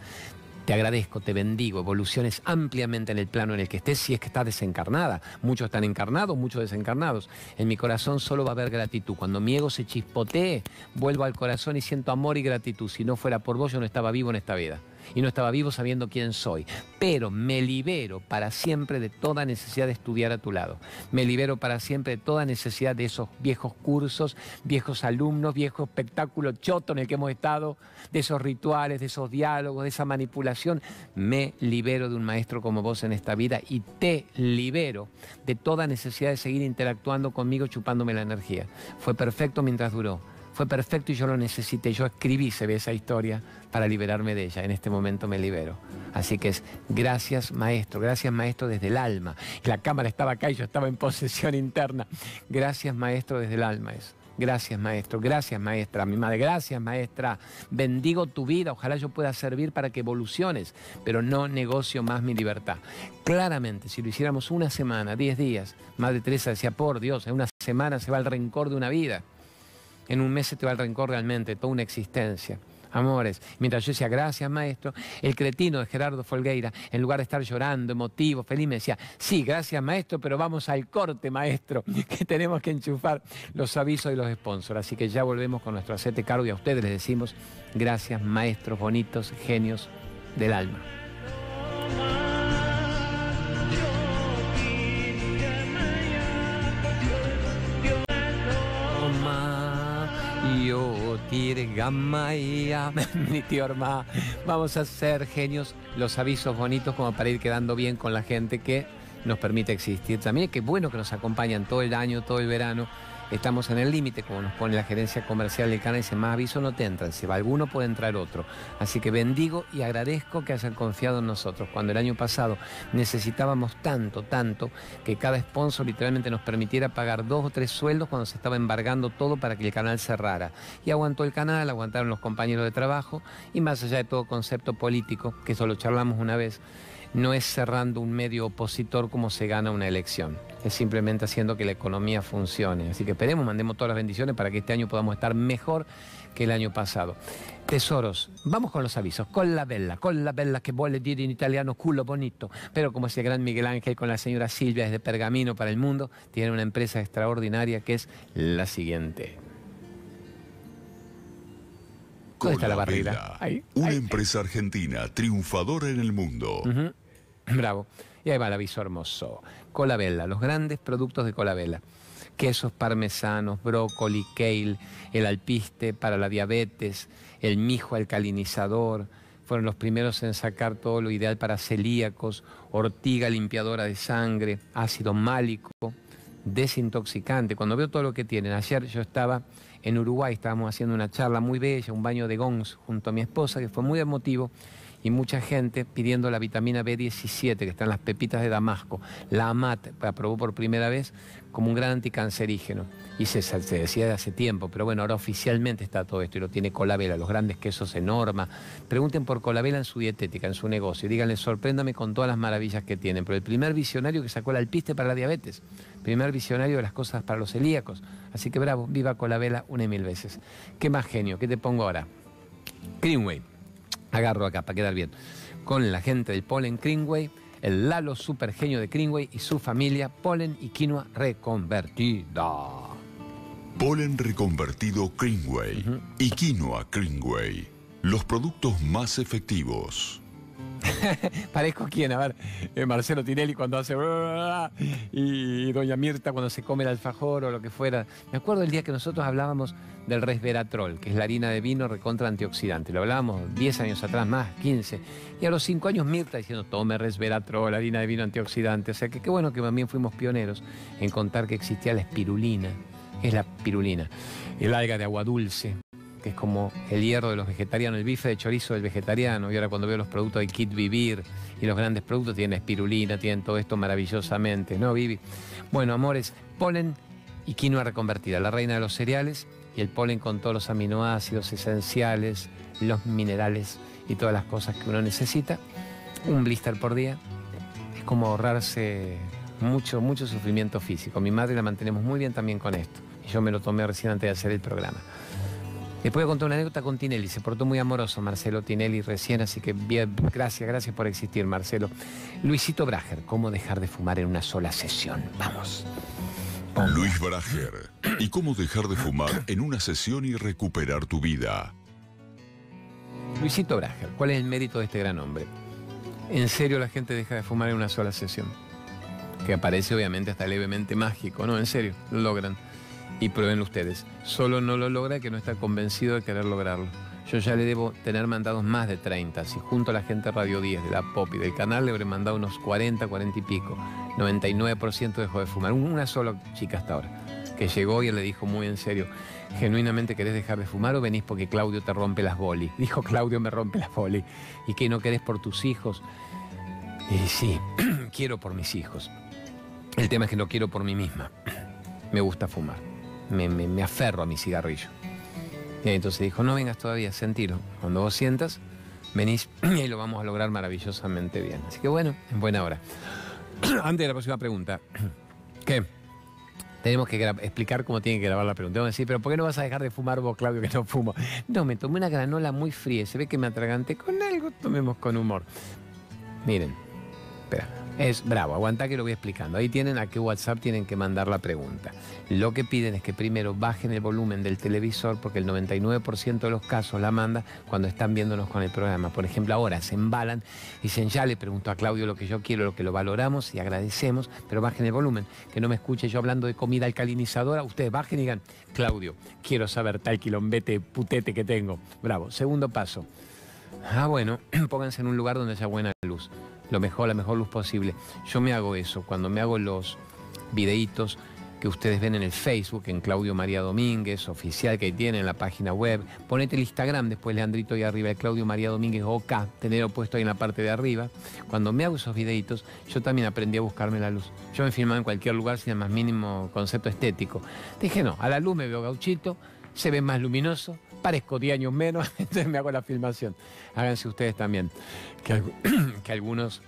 Te agradezco, te bendigo, evoluciones ampliamente en el plano en el que estés, si es que estás desencarnada. Muchos están encarnados, muchos desencarnados. En mi corazón solo va a haber gratitud. Cuando mi ego se chispotee, vuelvo al corazón y siento amor y gratitud. Si no fuera por vos, yo no estaba vivo en esta vida y no estaba vivo sabiendo quién soy. Pero me libero para siempre de toda necesidad de estudiar a tu lado. Me libero para siempre de toda necesidad de esos viejos cursos, viejos alumnos, viejo espectáculo choto en el que hemos estado, de esos rituales, de esos diálogos, de esa manipulación. Me libero de un maestro como vos en esta vida y te libero de toda necesidad de seguir interactuando conmigo chupándome la energía. Fue perfecto mientras duró fue perfecto y yo lo necesité. Yo escribí, se ve esa historia, para liberarme de ella. En este momento me libero. Así que es gracias maestro, gracias maestro desde el alma. La cámara estaba acá y yo estaba en posesión interna. Gracias maestro desde el alma es. Gracias, maestro. Gracias, maestra. Mi madre, gracias, maestra. Bendigo tu vida. Ojalá yo pueda servir para que evoluciones, pero no negocio más mi libertad. Claramente, si lo hiciéramos una semana, diez días, Madre Teresa decía, por Dios, en una semana se va el rencor de una vida. En un mes se te va el rencor realmente, toda una existencia. Amores, mientras yo decía, gracias maestro, el cretino de Gerardo Folgueira, en lugar de estar llorando, emotivo, feliz, me decía, sí, gracias maestro, pero vamos al corte maestro, que tenemos que enchufar los avisos y los sponsors. Así que ya volvemos con nuestro acete cargo y a ustedes les decimos, gracias maestros bonitos, genios del alma. Mi tío Orma. Vamos a ser genios, los avisos bonitos como para ir quedando bien con la gente que nos permite existir. También que bueno que nos acompañan todo el año, todo el verano estamos en el límite, como nos pone la gerencia comercial del canal, dice, más aviso no te entran, si va alguno puede entrar otro. Así que bendigo y agradezco que hayan confiado en nosotros. Cuando el año pasado necesitábamos tanto, tanto, que cada sponsor literalmente nos permitiera pagar dos o tres sueldos cuando se estaba embargando todo para que el canal cerrara. Y aguantó el canal, aguantaron los compañeros de trabajo y más allá de todo concepto político, que eso lo charlamos una vez, no es cerrando un medio opositor como se gana una elección, es simplemente haciendo que la economía funcione. Así que esperemos, mandemos todas las bendiciones para que este año podamos estar mejor que el año pasado. Tesoros, vamos con los avisos. Con la bella, con la bella que vuole decir en italiano culo bonito. Pero como ese gran Miguel Ángel con la señora Silvia desde Pergamino para el mundo, tiene una empresa extraordinaria que es la siguiente. ¿Dónde está la barrida? Una empresa argentina triunfadora en el mundo. Bravo. Y ahí va el aviso hermoso. Colabella, los grandes productos de Colabella. Quesos parmesanos, brócoli, kale, el alpiste para la diabetes, el mijo alcalinizador. Fueron los primeros en sacar todo lo ideal para celíacos, ortiga limpiadora de sangre, ácido málico, desintoxicante. Cuando veo todo lo que tienen, ayer yo estaba en Uruguay, estábamos haciendo una charla muy bella, un baño de gongs junto a mi esposa, que fue muy emotivo y mucha gente pidiendo la vitamina B17 que está en las pepitas de Damasco. La AMAT aprobó por primera vez como un gran anticancerígeno. Y se, decía de hace tiempo, pero bueno, ahora oficialmente está todo esto y lo tiene Colabela, los grandes quesos en Norma. Pregunten por Colabela en su dietética, en su negocio, díganle, sorpréndame con todas las maravillas que tienen. Pero el primer visionario que sacó el alpiste para la diabetes, primer visionario de las cosas para los celíacos. Así que bravo, viva Colabela una y mil veces. ¿Qué más genio? ¿Qué te pongo ahora? Greenway agarro acá para quedar bien, con la gente del Polen Greenway, el Lalo super genio de Greenway y su familia, Polen y Quinoa reconvertida. Polen reconvertido Greenway y Quinoa Greenway, los productos más efectivos. Parezco quién, a ver, eh, Marcelo Tinelli cuando hace y Doña Mirta cuando se come el alfajor o lo que fuera. Me acuerdo el día que nosotros hablábamos del resveratrol, que es la harina de vino recontra antioxidante. Lo hablábamos 10 años atrás, más 15. Y a los 5 años Mirta diciendo, tome resveratrol, harina de vino antioxidante. O sea que qué bueno que también fuimos pioneros en contar que existía la espirulina, es la pirulina, el alga de agua dulce, que es como el hierro de los vegetarianos, el bife de chorizo del vegetariano. Y ahora cuando veo los productos de Kit Vivir y los grandes productos tienen espirulina, tienen todo esto maravillosamente, ¿no, Vivi? Bueno, amores, polen y quinoa reconvertida, la reina de los cereales y el polen con todos los aminoácidos esenciales, los minerales y todas las cosas que uno necesita. Un blister por día es como ahorrarse mucho, mucho sufrimiento físico. Mi madre la mantenemos muy bien también con esto. Y yo me lo tomé recién antes de hacer el programa. Les voy a contar una anécdota con Tinelli. Se portó muy amoroso Marcelo Tinelli recién, así que bien, gracias, gracias por existir, Marcelo. Luisito Brager, ¿cómo dejar de fumar en una sola sesión? Vamos. Luis Brager, ¿y cómo dejar de fumar en una sesión y recuperar tu vida? Luisito Brager, ¿cuál es el mérito de este gran hombre? En serio la gente deja de fumar en una sola sesión. Que aparece obviamente hasta levemente mágico, ¿no? En serio, lo logran y prueben ustedes. Solo no lo logra que no está convencido de querer lograrlo. Yo ya le debo tener mandados más de 30. Si junto a la gente Radio 10, de la Pop y del canal, le habré mandado unos 40, 40 y pico. 99% dejó de fumar. Una sola chica hasta ahora, que llegó y le dijo muy en serio, ¿genuinamente querés dejar de fumar o venís porque Claudio te rompe las bolis? Dijo, Claudio me rompe las bolis. ¿Y que no querés por tus hijos? Y sí, quiero por mis hijos. El tema es que no quiero por mí misma. Me gusta fumar me, aferro a mi cigarrillo. Y entonces dijo, no vengas todavía, sentilo. Cuando vos sientas, venís y lo vamos a lograr maravillosamente bien. Así que bueno, en buena hora. Antes de la próxima pregunta, ¿qué? Tenemos que explicar cómo tiene que grabar la pregunta. Vamos a decir, pero ¿por qué no vas a dejar de fumar vos, Claudio, que no fumo? No, me tomé una granola muy fría. Se ve que me atraganté con algo. Tomemos con humor. Miren, espera. Es bravo, aguanta que lo voy explicando. Ahí tienen a qué WhatsApp tienen que mandar la pregunta. Lo que piden es que primero bajen el volumen del televisor porque el 99% de los casos la manda cuando están viéndonos con el programa. Por ejemplo, ahora se embalan y dicen, ya le pregunto a Claudio lo que yo quiero, lo que lo valoramos y agradecemos, pero bajen el volumen, que no me escuche yo hablando de comida alcalinizadora. Ustedes bajen y digan, Claudio, quiero saber tal quilombete putete que tengo. Bravo. Segundo paso. Ah, bueno, pónganse en un lugar donde haya buena luz lo mejor, la mejor luz posible. Yo me hago eso, cuando me hago los videitos que ustedes ven en el Facebook, en Claudio María Domínguez, oficial que tiene en la página web. Ponete el Instagram, después Leandrito ahí arriba, el Claudio María Domínguez OK, tenerlo puesto ahí en la parte de arriba. Cuando me hago esos videitos, yo también aprendí a buscarme la luz. Yo me filmaba en cualquier lugar sin el más mínimo concepto estético. Dije, no, a la luz me veo gauchito, se ve más luminoso, parezco 10 años menos, entonces me hago la filmación. Háganse ustedes también, que, algunos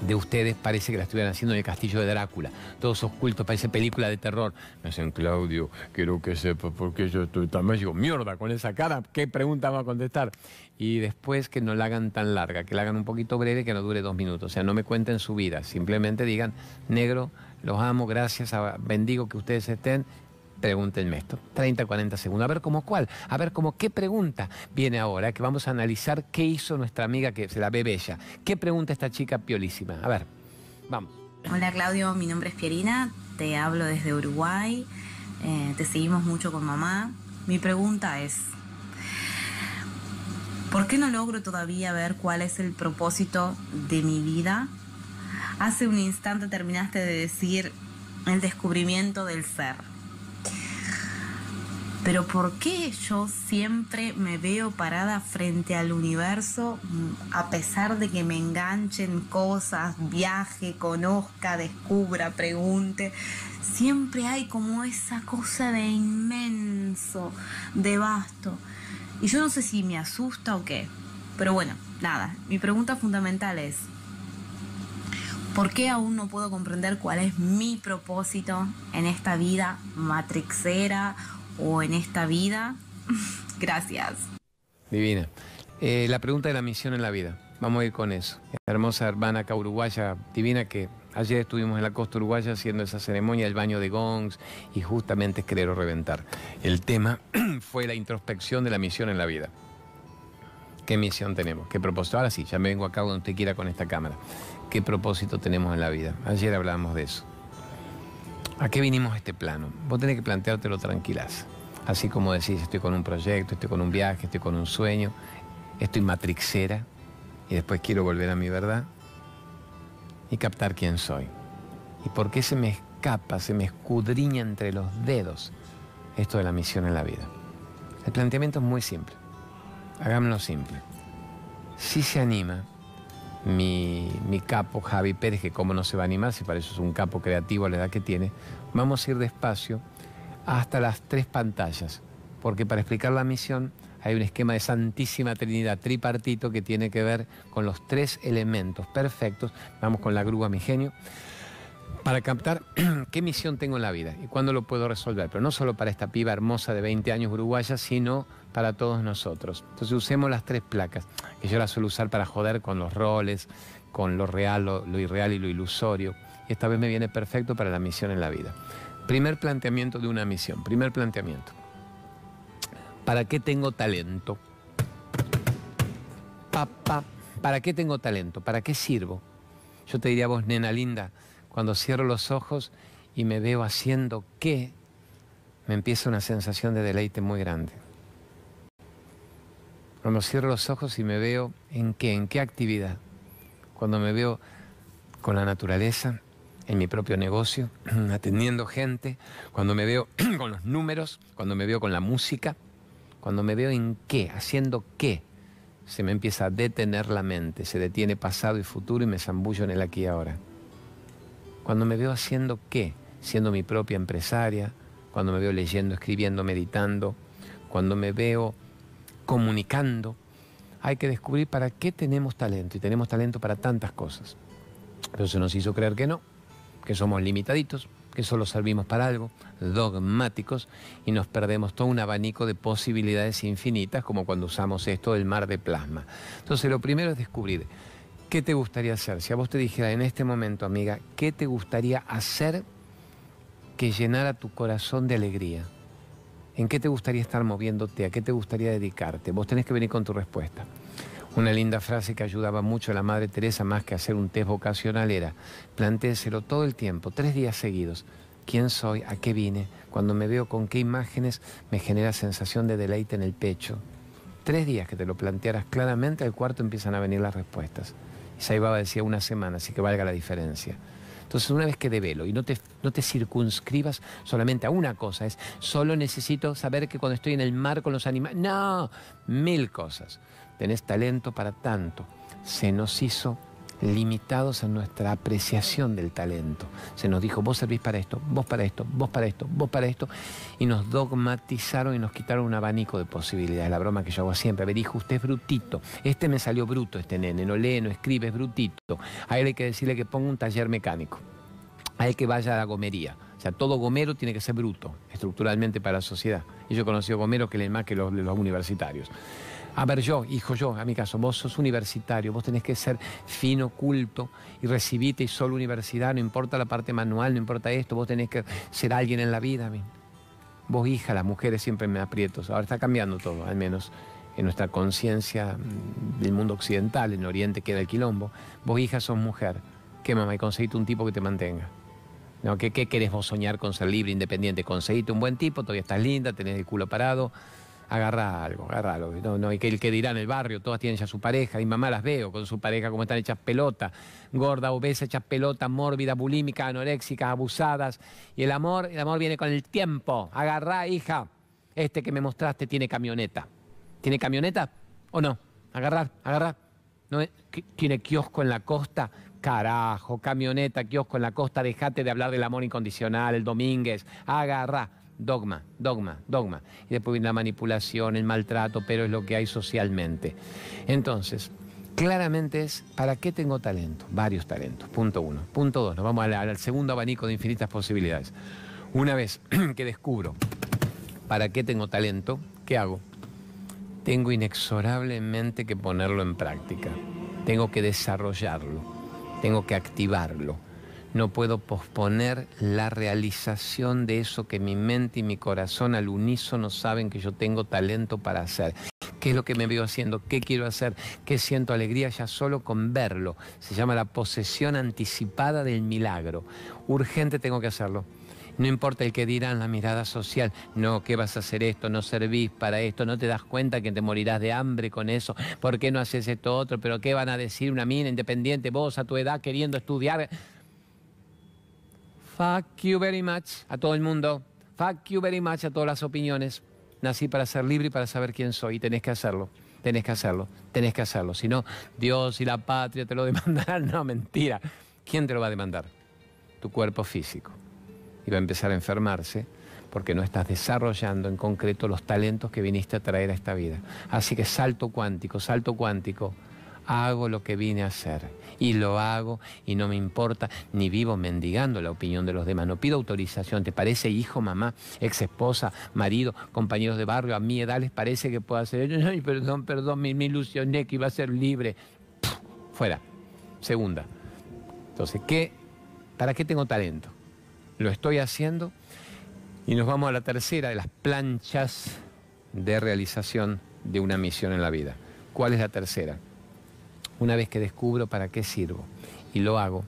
de ustedes parece que la estuvieran haciendo en el castillo de Drácula. Todos esos cultos, parece película de terror. Me dicen, Claudio, quiero que sepa por qué yo estoy tan. Digo, mierda, con esa cara, ¿qué pregunta va a contestar? Y después que no la hagan tan larga, que la hagan un poquito breve, que no dure dos minutos. O sea, no me cuenten su vida, simplemente digan, negro, los amo, gracias, bendigo que ustedes estén Pregúntenme esto. 30, 40 segundos. A ver cómo cuál. A ver cómo qué pregunta viene ahora. Que vamos a analizar qué hizo nuestra amiga que se la ve bella. ¿Qué pregunta esta chica piolísima? A ver, vamos. Hola Claudio, mi nombre es Pierina. Te hablo desde Uruguay. Eh, te seguimos mucho con mamá. Mi pregunta es, ¿por qué no logro todavía ver cuál es el propósito de mi vida? Hace un instante terminaste de decir el descubrimiento del ser. Pero ¿por qué yo siempre me veo parada frente al universo mm, a pesar de que me enganchen cosas, viaje, conozca, descubra, pregunte? Siempre hay como esa cosa de inmenso, de vasto. Y yo no sé si me asusta o qué. Pero bueno, nada, mi pregunta fundamental es, ¿por qué aún no puedo comprender cuál es mi propósito en esta vida matrixera o en esta vida? Gracias. Divina. Eh, la pregunta de la misión en la vida. Vamos a ir con eso. hermosa hermana acá uruguaya, divina, que ayer estuvimos en la costa uruguaya haciendo esa ceremonia del baño de gongs y justamente es querer reventar. El tema fue la introspección de la misión en la vida. ¿Qué misión tenemos? ¿Qué propósito? Ahora sí, ya me vengo acá donde usted quiera con esta cámara. ¿Qué propósito tenemos en la vida? Ayer hablábamos de eso. ¿A qué vinimos este plano? Vos tenés que planteártelo tranquilas. Así como decís, estoy con un proyecto, estoy con un viaje, estoy con un sueño, estoy matrixera y después quiero volver a mi verdad y captar quién soy. ¿Y por qué se me escapa, se me escudriña entre los dedos esto de la misión en la vida? El planteamiento es muy simple. Hagámoslo simple. Si se anima, mi, capo Javi Pérez, que cómo no se va a animar, si para eso es un capo creativo a la edad que tiene, vamos a ir despacio hasta las tres pantallas, porque para explicar la misión hay un esquema de Santísima Trinidad tripartito que tiene que ver con los tres elementos perfectos. Vamos con la grúa, mi genio para captar qué misión tengo en la vida y cuándo lo puedo resolver, pero no solo para esta piba hermosa de 20 años uruguaya, sino para todos nosotros. Entonces usemos las tres placas, que yo las suelo usar para joder con los roles, con lo real, lo, irreal y lo ilusorio. Y esta vez me viene perfecto para la misión en la vida. Primer planteamiento de una misión, primer planteamiento. ¿Para qué tengo talento? Papá, ¿para qué tengo talento? ¿Para qué sirvo? Yo te diría a vos, nena linda, cuando cierro los ojos y me veo haciendo qué, me empieza una sensación de deleite muy grande. Cuando cierro los ojos y me veo en qué, en qué actividad. Cuando me veo con la naturaleza, en mi propio negocio, atendiendo gente, cuando me veo con los números, cuando me veo con la música, cuando me veo en qué, haciendo qué, se me empieza a detener la mente, se detiene pasado y futuro y me zambullo en el aquí y ahora. Cuando me veo haciendo qué, siendo mi propia empresaria, cuando me veo leyendo, escribiendo, meditando, cuando me veo comunicando, hay que descubrir para qué tenemos talento. Y tenemos talento para tantas cosas. Pero se nos hizo creer que no, que somos limitaditos, que solo servimos para algo, dogmáticos, y nos perdemos todo un abanico de posibilidades infinitas, como cuando usamos esto del mar de plasma. Entonces, lo primero es descubrir ¿Qué te gustaría hacer? Si a vos te dijera en este momento, amiga, ¿qué te gustaría hacer que llenara tu corazón de alegría? ¿En qué te gustaría estar moviéndote? ¿A qué te gustaría dedicarte? Vos tenés que venir con tu respuesta. Una linda frase que ayudaba mucho a la Madre Teresa, más que hacer un test vocacional, era, plantéeselo todo el tiempo, tres días seguidos. ¿Quién soy? ¿A qué vine? Cuando me veo con qué imágenes me genera sensación de deleite en el pecho. Tres días que te lo plantearas claramente, al cuarto empiezan a venir las respuestas. Saibaba decía una semana, así que valga la diferencia. Entonces, una vez que develo y no te, no te circunscribas solamente a una cosa, es solo necesito saber que cuando estoy en el mar con los animales. No, mil cosas. Tenés talento para tanto. Se nos hizo limitados en nuestra apreciación del talento. Se nos dijo, vos servís para esto, vos para esto, vos para esto, vos para esto, y nos dogmatizaron y nos quitaron un abanico de posibilidades. La broma que yo hago siempre, a ver, hijo, usted es brutito, este me salió bruto, este nene, no lee, no escribe, es brutito. A él hay que decirle que ponga un taller mecánico, a él que vaya a la gomería. O sea, todo gomero tiene que ser bruto, estructuralmente para la sociedad. Y yo he conocido gomeros que leen más que los universitarios. A ver, yo, hijo, yo, a mi caso, vos sos universitario, vos tenés que ser fino, culto y recibite y solo universidad, no importa la parte manual, no importa esto, vos tenés que ser alguien en la vida. Vos, hija, las mujeres siempre me aprietos. Ahora está cambiando todo, al menos en nuestra conciencia mm, del mundo occidental, en Oriente queda el quilombo. Vos, hija, sos mujer. ¿Qué mamá? Y conseguiste un tipo que te mantenga. No, ¿qué, ¿Qué querés vos soñar con ser libre, independiente? Conseguiste un buen tipo, todavía estás linda, tenés el culo parado agarra algo, agarra algo. No, no, y que el que dirá en el barrio, todas tienen ya su pareja, y mamá las veo con su pareja como están hechas pelota, gorda, obesa, hechas pelota, mórbida, bulímica, anoréxicas, abusadas. Y el amor, el amor viene con el tiempo. Agarrá, hija. Este que me mostraste tiene camioneta. ¿Tiene camioneta o no? Agarrar, agarrar. ¿No? ¿Tiene kiosco en la costa? Carajo, camioneta, kiosco en la costa, dejate de hablar del amor incondicional, el Domínguez, agarra, dogma, dogma, dogma. Y después viene la manipulación, el maltrato, pero es lo que hay socialmente. Entonces, claramente es, ¿para qué tengo talento? Varios talentos, punto uno. Punto dos, nos vamos al, al segundo abanico de infinitas posibilidades. Una vez que descubro para qué tengo talento, ¿qué hago? Tengo inexorablemente que ponerlo en práctica, tengo que desarrollarlo tengo que activarlo. No puedo posponer la realización de eso que mi mente y mi corazón al unísono saben que yo tengo talento para hacer. ¿Qué es lo que me veo haciendo? ¿Qué quiero hacer? ¿Qué siento alegría ya solo con verlo? Se llama la posesión anticipada del milagro. Urgente tengo que hacerlo. No importa el que dirán la mirada social, no, ¿qué vas a hacer esto? No servís para esto, no te das cuenta que te morirás de hambre con eso, ¿por qué no haces esto otro? ¿Pero qué van a decir una mina independiente, vos a tu edad queriendo estudiar? Fuck you very much a todo el mundo, fuck you very much a todas las opiniones. Nací para ser libre y para saber quién soy y tenés que hacerlo tenés que hacerlo, tenés que hacerlo. Si no, Dios y la patria te lo demandarán. No, mentira. ¿Quién te lo va a demandar? Tu cuerpo físico y va a empezar a enfermarse porque no estás desarrollando en concreto los talentos que viniste a traer a esta vida. Así que salto cuántico, salto cuántico, hago lo que vine a hacer y lo hago y no me importa, ni vivo mendigando la opinión de los demás, no pido autorización, ¿te parece hijo, mamá, ex esposa, marido, compañeros de barrio, a mi edad les parece que puedo hacer, perdón, perdón, me, ilusioné que iba a ser libre, fuera, segunda. Entonces, ¿qué, ¿para qué tengo talento? lo estoy haciendo. Y nos vamos a la tercera de las planchas de realización de una misión en la vida. ¿Cuál es la tercera? Una vez que descubro para qué sirvo y lo hago,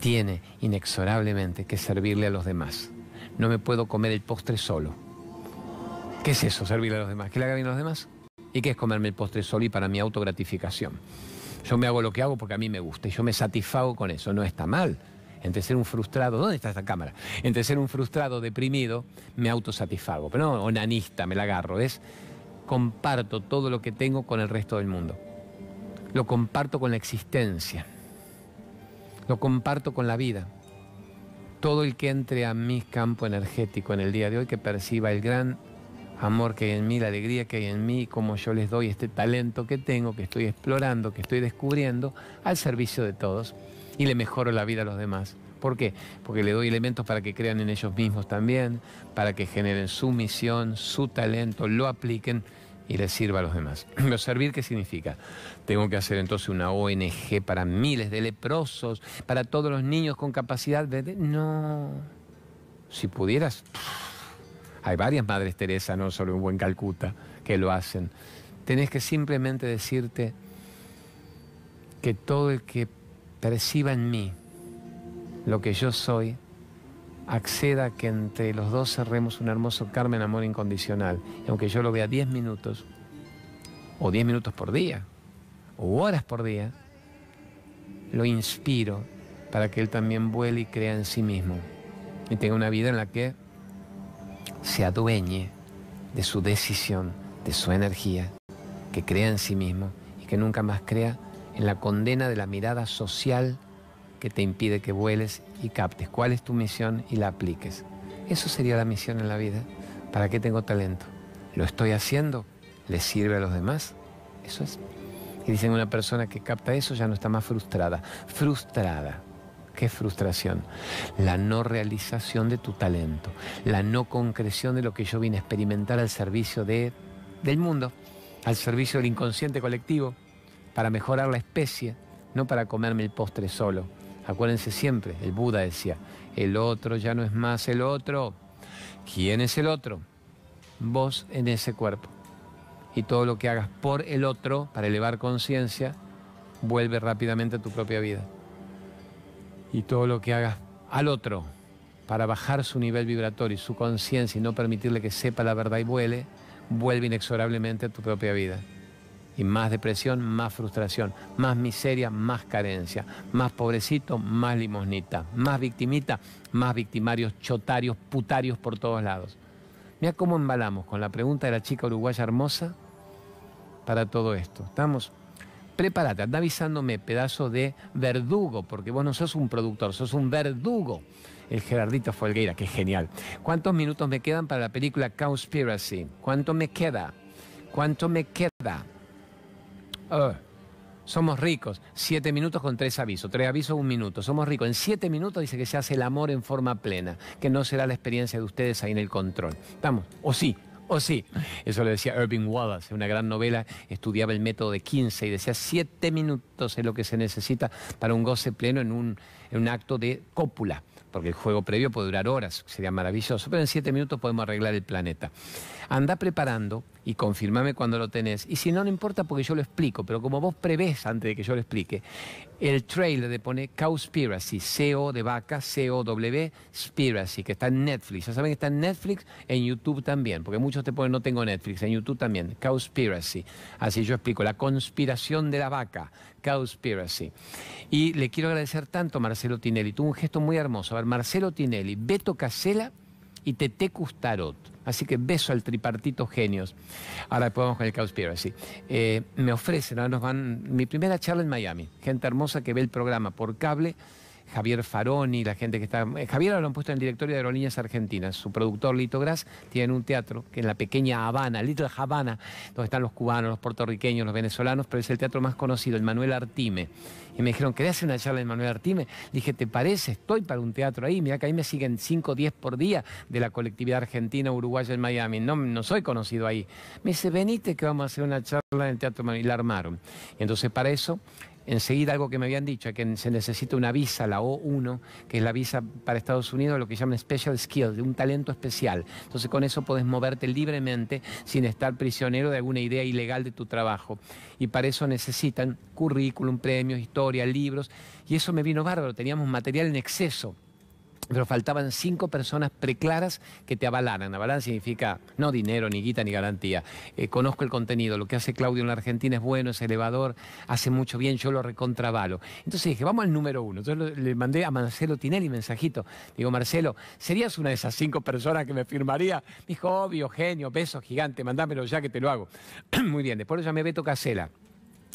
tiene inexorablemente que servirle a los demás. No me puedo comer el postre solo. ¿Qué es eso, servirle a los demás? ¿Que le haga bien a los demás? ¿Y qué es comerme el postre solo y para mi autogratificación? Yo me hago lo que hago porque a mí me gusta y yo me satisfago con eso. No está mal entre ser un frustrado, ¿dónde está esta cámara? Entre ser un frustrado deprimido, me autosatisfago, pero no onanista, me la agarro, es comparto todo lo que tengo con el resto del mundo. Lo comparto con la existencia. Lo comparto con la vida. Todo el que entre a mi campo energético en el día de hoy, que perciba el gran amor que hay en mí, la alegría que hay en mí, como yo les doy este talento que tengo, que estoy explorando, que estoy descubriendo, al servicio de todos y le mejoro la vida a los demás. ¿Por qué? Porque le doy elementos para que crean en ellos mismos también, para que generen su misión, su talento, lo apliquen y les sirva a los demás. ¿Lo servir qué significa? Tengo que hacer entonces una ONG para miles de leprosos, para todos los niños con capacidad de... No, si pudieras, hay varias madres Teresa, no solo un buen Calcuta, que lo hacen. Tenés que simplemente decirte que todo el que perciba en mí lo que yo soy, acceda a que entre los dos cerremos un hermoso Carmen amor incondicional. Y aunque yo lo vea 10 minutos, o 10 minutos por día, o horas por día, lo inspiro para que él también vuele y crea en sí mismo. Y tenga una vida en la que se adueñe de su decisión, de su energía, que crea en sí mismo y que nunca más crea en la condena de la mirada social que te impide que vueles y captes cuál es tu misión y la apliques. Eso sería la misión en la vida. ¿Para qué tengo talento? ¿Lo estoy haciendo? ¿Le sirve a los demás? Eso es. Y dicen una persona que capta eso ya no está más frustrada. Frustrada. ¿Qué frustración? La no realización de tu talento, la no concreción de lo que yo vine a experimentar al servicio de, del mundo, al servicio del inconsciente colectivo, para mejorar la especie, no para comerme el postre solo. Acuérdense siempre, el Buda decía, el otro ya no es más el otro. ¿Quién es el otro? Vos en ese cuerpo. Y todo lo que hagas por el otro, para elevar conciencia, vuelve rápidamente a tu propia vida. Y todo lo que hagas al otro, para bajar su nivel vibratorio y su conciencia y no permitirle que sepa la verdad y vuele, vuelve inexorablemente a tu propia vida. Y más depresión, más frustración, más miseria, más carencia, más pobrecito, más limosnita, más victimita, más victimarios, chotarios, putarios por todos lados. Mira cómo embalamos con la pregunta de la chica uruguaya hermosa para todo esto. Estamos prepárate, anda avisándome pedazo de verdugo, porque vos no sos un productor, sos un verdugo. El Gerardito Folgueira, que genial. ¿Cuántos minutos me quedan para la película Conspiracy? ¿Cuánto me queda? ¿Cuánto me queda? Somos ricos. Siete minutos con tres avisos. Tres avisos, un minuto. Somos ricos. En siete minutos dice que se hace el amor en forma plena, que no será la experiencia de ustedes ahí en el control. ¿Estamos? ¿O sí? ¿O sí? Eso lo decía Irving Wallace, en una gran novela, estudiaba el método de 15 y decía siete minutos es lo que se necesita para un goce pleno en un, en un acto de cópula porque el juego previo puede durar horas, sería maravilloso, pero en siete minutos podemos arreglar el planeta. Anda preparando y confirmame cuando lo tenés. Y si no, no importa porque yo lo explico, pero como vos prevés antes de que yo lo explique, el trailer de pone Cowspiracy, C-O de vaca, C-O-W, Spiracy, que está en Netflix. Ya saben que está en Netflix, en YouTube también, porque muchos te ponen no tengo Netflix, en YouTube también, Cowspiracy. Así yo explico, la conspiración de la vaca, Cowspiracy. Y le quiero agradecer tanto a Marcelo Tinelli, tuvo un gesto muy hermoso. A ver, Marcelo Tinelli, Beto Casela y Tete Custarot. Así que beso al tripartito genios. Ahora después vamos con el Cowspiracy. Eh, me ofrecen, ahora nos van. Mi primera charla en Miami. Gente hermosa que ve el programa por cable Javier Faroni, la gente que está... Eh, Javier lo han puesto en el directorio de Aerolíneas Argentinas. Su productor, Lito Gras, tiene un teatro que en la pequeña Habana, Little Habana, donde están los cubanos, los puertorriqueños, los venezolanos, pero es el teatro más conocido, el Manuel Artime. Y me dijeron, ¿querés hacer una charla en Manuel Artime? dije, ¿te parece? Estoy para un teatro ahí. Mira que ahí me siguen 5 o 10 por día de la colectividad argentina, uruguaya en Miami. No, no soy conocido ahí. Me dice, venite que vamos a hacer una charla en el Teatro Manuel. Y la armaron. Y entonces para eso enseguida algo que me habían dicho, que se necesita una visa, la O1, que es la visa para Estados Unidos, lo que llaman special skills, de un talento especial. Entonces con eso podés moverte libremente sin estar prisionero de alguna idea ilegal de tu trabajo. Y para eso necesitan currículum, premios, historia, libros. Y eso me vino bárbaro, teníamos material en exceso pero faltaban cinco personas preclaras que te avalaran. Avalar significa no dinero, ni guita, ni garantía. Eh, conozco el contenido, lo que hace Claudio en la Argentina es bueno, es elevador, hace mucho bien, yo lo recontravalo. Entonces dije, vamos al número uno. Entonces le mandé a Marcelo Tinelli mensajito. Digo, Marcelo, ¿serías una de esas cinco personas que me firmaría? Me dijo, obvio, genio, beso gigante, mandámelo ya que te lo hago. Muy bien, después lo llamé Beto Casela.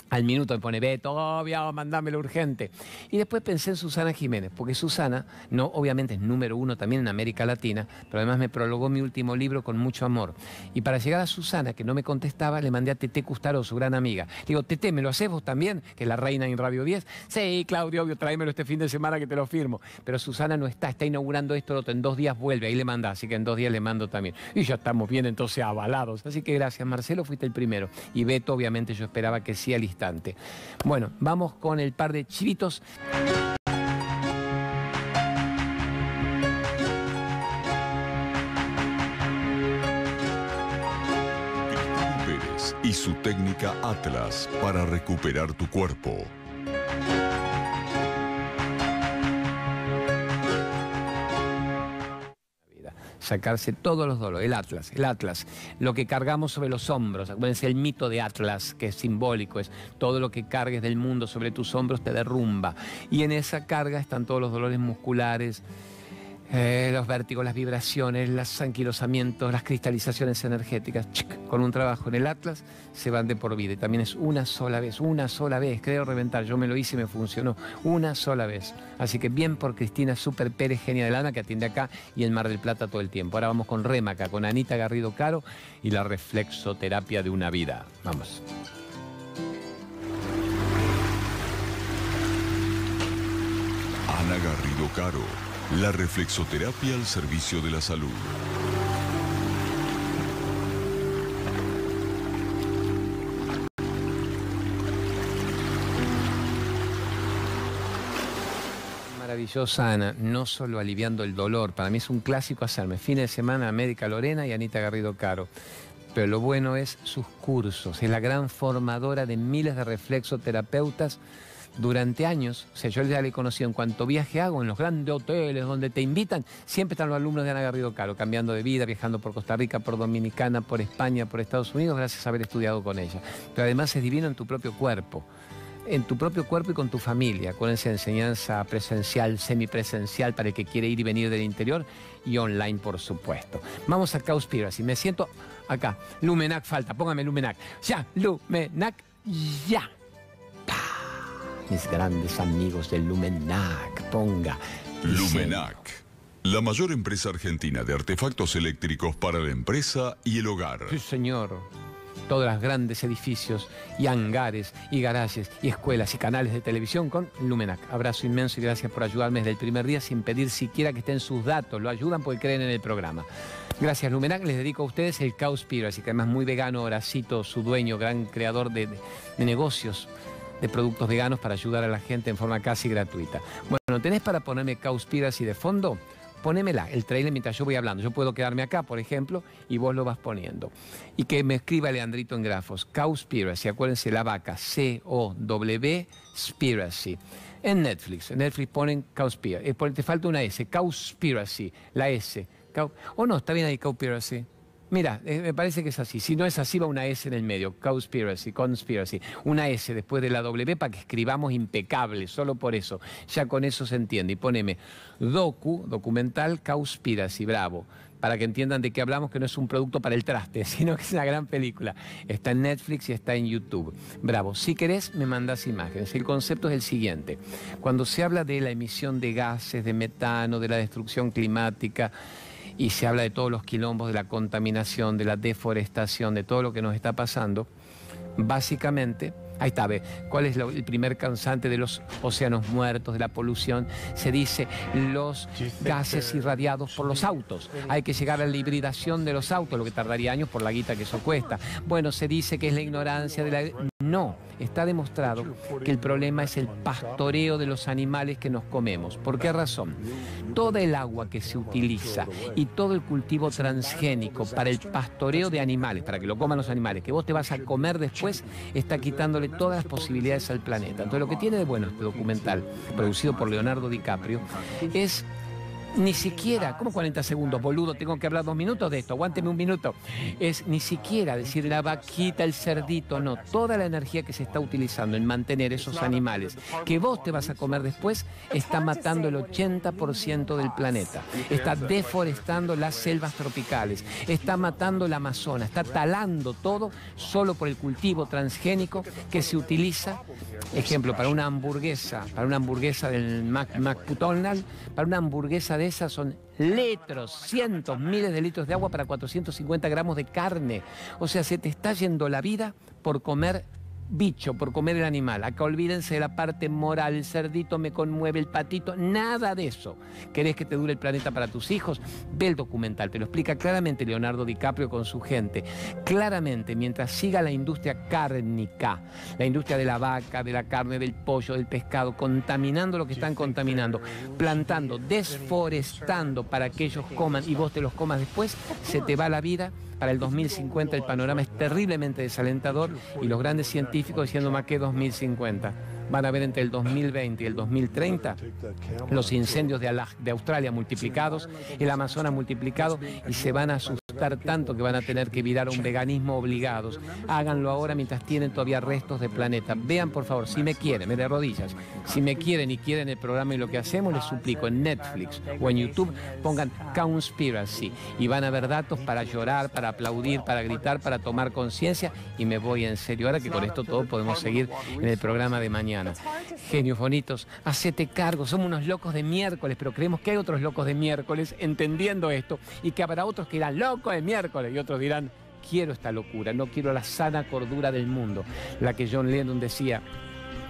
Al minuto me pone, Beto, obvio, mandámelo urgente. Y después pensé en Susana Jiménez, porque Susana, no, obviamente es número uno también en América Latina, pero además me prologó mi último libro con mucho amor. Y para llegar a Susana, que no me contestaba, le mandé a Tete Custaro, su gran amiga. digo, Tete, ¿me lo haces vos también? Que es la reina en Radio 10. Sí, Claudio, obvio, tráemelo este fin de semana que te lo firmo. Pero Susana no está, está inaugurando esto, en dos días vuelve, ahí le manda, así que en dos días le mando también. Y ya estamos bien entonces avalados. Así que gracias, Marcelo, fuiste el primero. Y Beto, obviamente, yo esperaba que sí bueno, vamos con el par de chivitos. Y su técnica Atlas para recuperar tu cuerpo. Sacarse todos los dolores. El Atlas, el Atlas, lo que cargamos sobre los hombros. Acuérdense el mito de Atlas, que es simbólico, es todo lo que cargues del mundo sobre tus hombros te derrumba. Y en esa carga están todos los dolores musculares eh, los vértigos, las vibraciones, los anquilosamientos, las cristalizaciones energéticas, con un trabajo en el Atlas se van de por vida. Y también es una sola vez, una sola vez, creo reventar. Yo me lo hice y me funcionó una sola vez. Así que bien por Cristina Super Pérez, genia de lana, que atiende acá y en Mar del Plata todo el tiempo. Ahora vamos con Remaca, con Anita Garrido Caro y la reflexoterapia de una vida. Vamos. Ana Garrido Caro la reflexoterapia al servicio de la salud. Maravillosa Ana, no solo aliviando el dolor, para mí es un clásico hacerme. Fin de semana América Lorena y Anita Garrido Caro. Pero lo bueno es sus cursos, es la gran formadora de miles de reflexoterapeutas durante años, o sea, yo ya le he conocido en cuanto viaje hago, en los grandes hoteles donde te invitan, siempre están los alumnos de Ana Garrido Caro, cambiando de vida, viajando por Costa Rica, por Dominicana, por España, por Estados Unidos, gracias a haber estudiado con ella. Pero además es divino en tu propio cuerpo en tu propio cuerpo y con tu familia, con esa enseñanza presencial, semipresencial para el que quiere ir y venir del interior y online, por supuesto. Vamos a Cowspiracy. Me siento acá. Lumenac falta. Póngame Lumenac. Ya, Lumenac, ya mis grandes amigos del Lumenac. Ponga. Lumenac. La mayor empresa argentina de artefactos eléctricos para la empresa y el hogar. Sí, señor. Todos los grandes edificios y hangares y garajes y escuelas y canales de televisión con Lumenac. Abrazo inmenso y gracias por ayudarme desde el primer día sin pedir siquiera que estén sus datos. Lo ayudan porque creen en el programa. Gracias, Lumenac. Les dedico a ustedes el Cowspiro, así que además muy vegano, Horacito, su dueño, gran creador de negocios de productos veganos para ayudar a la gente en forma casi gratuita. Bueno, ¿tenés para ponerme Cowspiracy de fondo? Ponémela, el trailer mientras yo voy hablando. Yo puedo quedarme acá, por ejemplo, y vos lo vas poniendo. Y que me escriba Leandrito en grafos. Cowspiracy, acuérdense la vaca, C-O-W, Spiracy. En Netflix, en Netflix ponen Cowspiracy. Eh, te falta una S, Cowspiracy, la S. O oh, no, está bien ahí Cowspiracy. Mira, eh, me parece que es así. Si no es así, va una S en el medio. Conspiracy, conspiracy. Una S después de la W para que escribamos impecable, solo por eso. Ya con eso se entiende. Y poneme docu, documental, conspiracy, bravo. Para que entiendan de qué hablamos, que no es un producto para el traste, sino que es una gran película. Está en Netflix y está en YouTube. Bravo. Si querés, me mandas imágenes. El concepto es el siguiente. Cuando se habla de la emisión de gases, de metano, de la destrucción climática, y se habla de todos los quilombos, de la contaminación, de la deforestación, de todo lo que nos está pasando, básicamente Ahí está, ve, ¿cuál es el primer causante de los océanos muertos, de la polución? Se dice los gases irradiados por los autos. Hay que llegar a la hibridación de los autos, lo que tardaría años por la guita que eso cuesta. Bueno, se dice que es la ignorancia de la... No, está demostrado que el problema es el pastoreo de los animales que nos comemos. ¿Por qué razón? Toda el agua que se utiliza y todo el cultivo transgénico para el pastoreo de animales, para que lo coman los animales, que vos te vas a comer después, está quitándole todas las posibilidades al planeta. Entonces lo que tiene de bueno este documental, producido por Leonardo DiCaprio, es ni siquiera, ¿cómo 40 segundos, boludo? Tengo que hablar dos minutos de esto, aguánteme un minuto. Es ni siquiera decir la vaquita, el cerdito, no. Toda la energía que se está utilizando en mantener esos animales que vos te vas a comer después está matando el 80% del planeta. Está deforestando las selvas tropicales, está matando la Amazona, está talando todo solo por el cultivo transgénico que se utiliza, ejemplo, para una hamburguesa, para una hamburguesa del Mac, McDonald's, para una hamburguesa de esas son litros, cientos, miles de litros de agua para 450 gramos de carne. O sea, se te está yendo la vida por comer bicho por comer el animal. Acá olvídense de la parte moral, el cerdito me conmueve, el patito, nada de eso. ¿Querés que te dure el planeta para tus hijos? Ve el documental, te lo explica claramente Leonardo DiCaprio con su gente. Claramente, mientras siga la industria cárnica, la industria de la vaca, de la carne, del pollo, del pescado, contaminando lo que están contaminando, plantando, desforestando para que ellos coman y vos te los comas después, se te va la vida para el 2050 el panorama es terriblemente desalentador y los grandes científicos diciendo más que 2050 van a ver entre el 2020 y el 2030 los incendios de, Australia multiplicados, el Amazonas multiplicado y se van a asustar tanto que van a tener que virar a un veganismo obligados. Háganlo ahora mientras tienen todavía restos de planeta. Vean por favor, si me quieren, me de rodillas, si me quieren y quieren el programa y lo que hacemos, les suplico en Netflix o en YouTube pongan Conspiracy y van a ver datos para llorar, para aplaudir, para gritar, para tomar conciencia y me voy en serio. Ahora que con esto todo podemos seguir en el programa de mañana. Genios bonitos, hacete cargo, somos unos locos de miércoles, pero creemos que hay otros locos de miércoles entendiendo esto y que habrá otros que dirán locos de miércoles y otros dirán quiero esta locura, no quiero la sana cordura del mundo, la que John Lennon decía,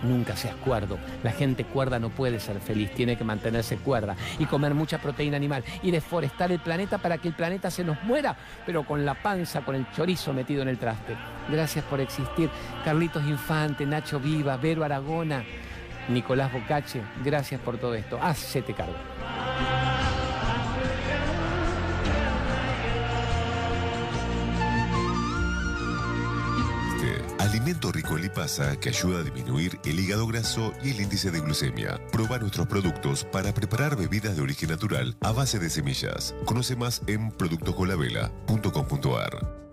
Nunca seas cuerdo. La gente cuerda no puede ser feliz, tiene que mantenerse cuerda y comer mucha proteína animal y deforestar el planeta para que el planeta se nos muera, pero con la panza, con el chorizo metido en el traste. Gracias por existir. Carlitos Infante, Nacho Viva, Vero Aragona, Nicolás Bocache, gracias por todo esto. Hacete cargo. Alimento rico en lipasa que ayuda a disminuir el hígado graso y el índice de glucemia. Proba nuestros productos para preparar bebidas de origen natural a base de semillas. Conoce más en productoscolavela.com.ar.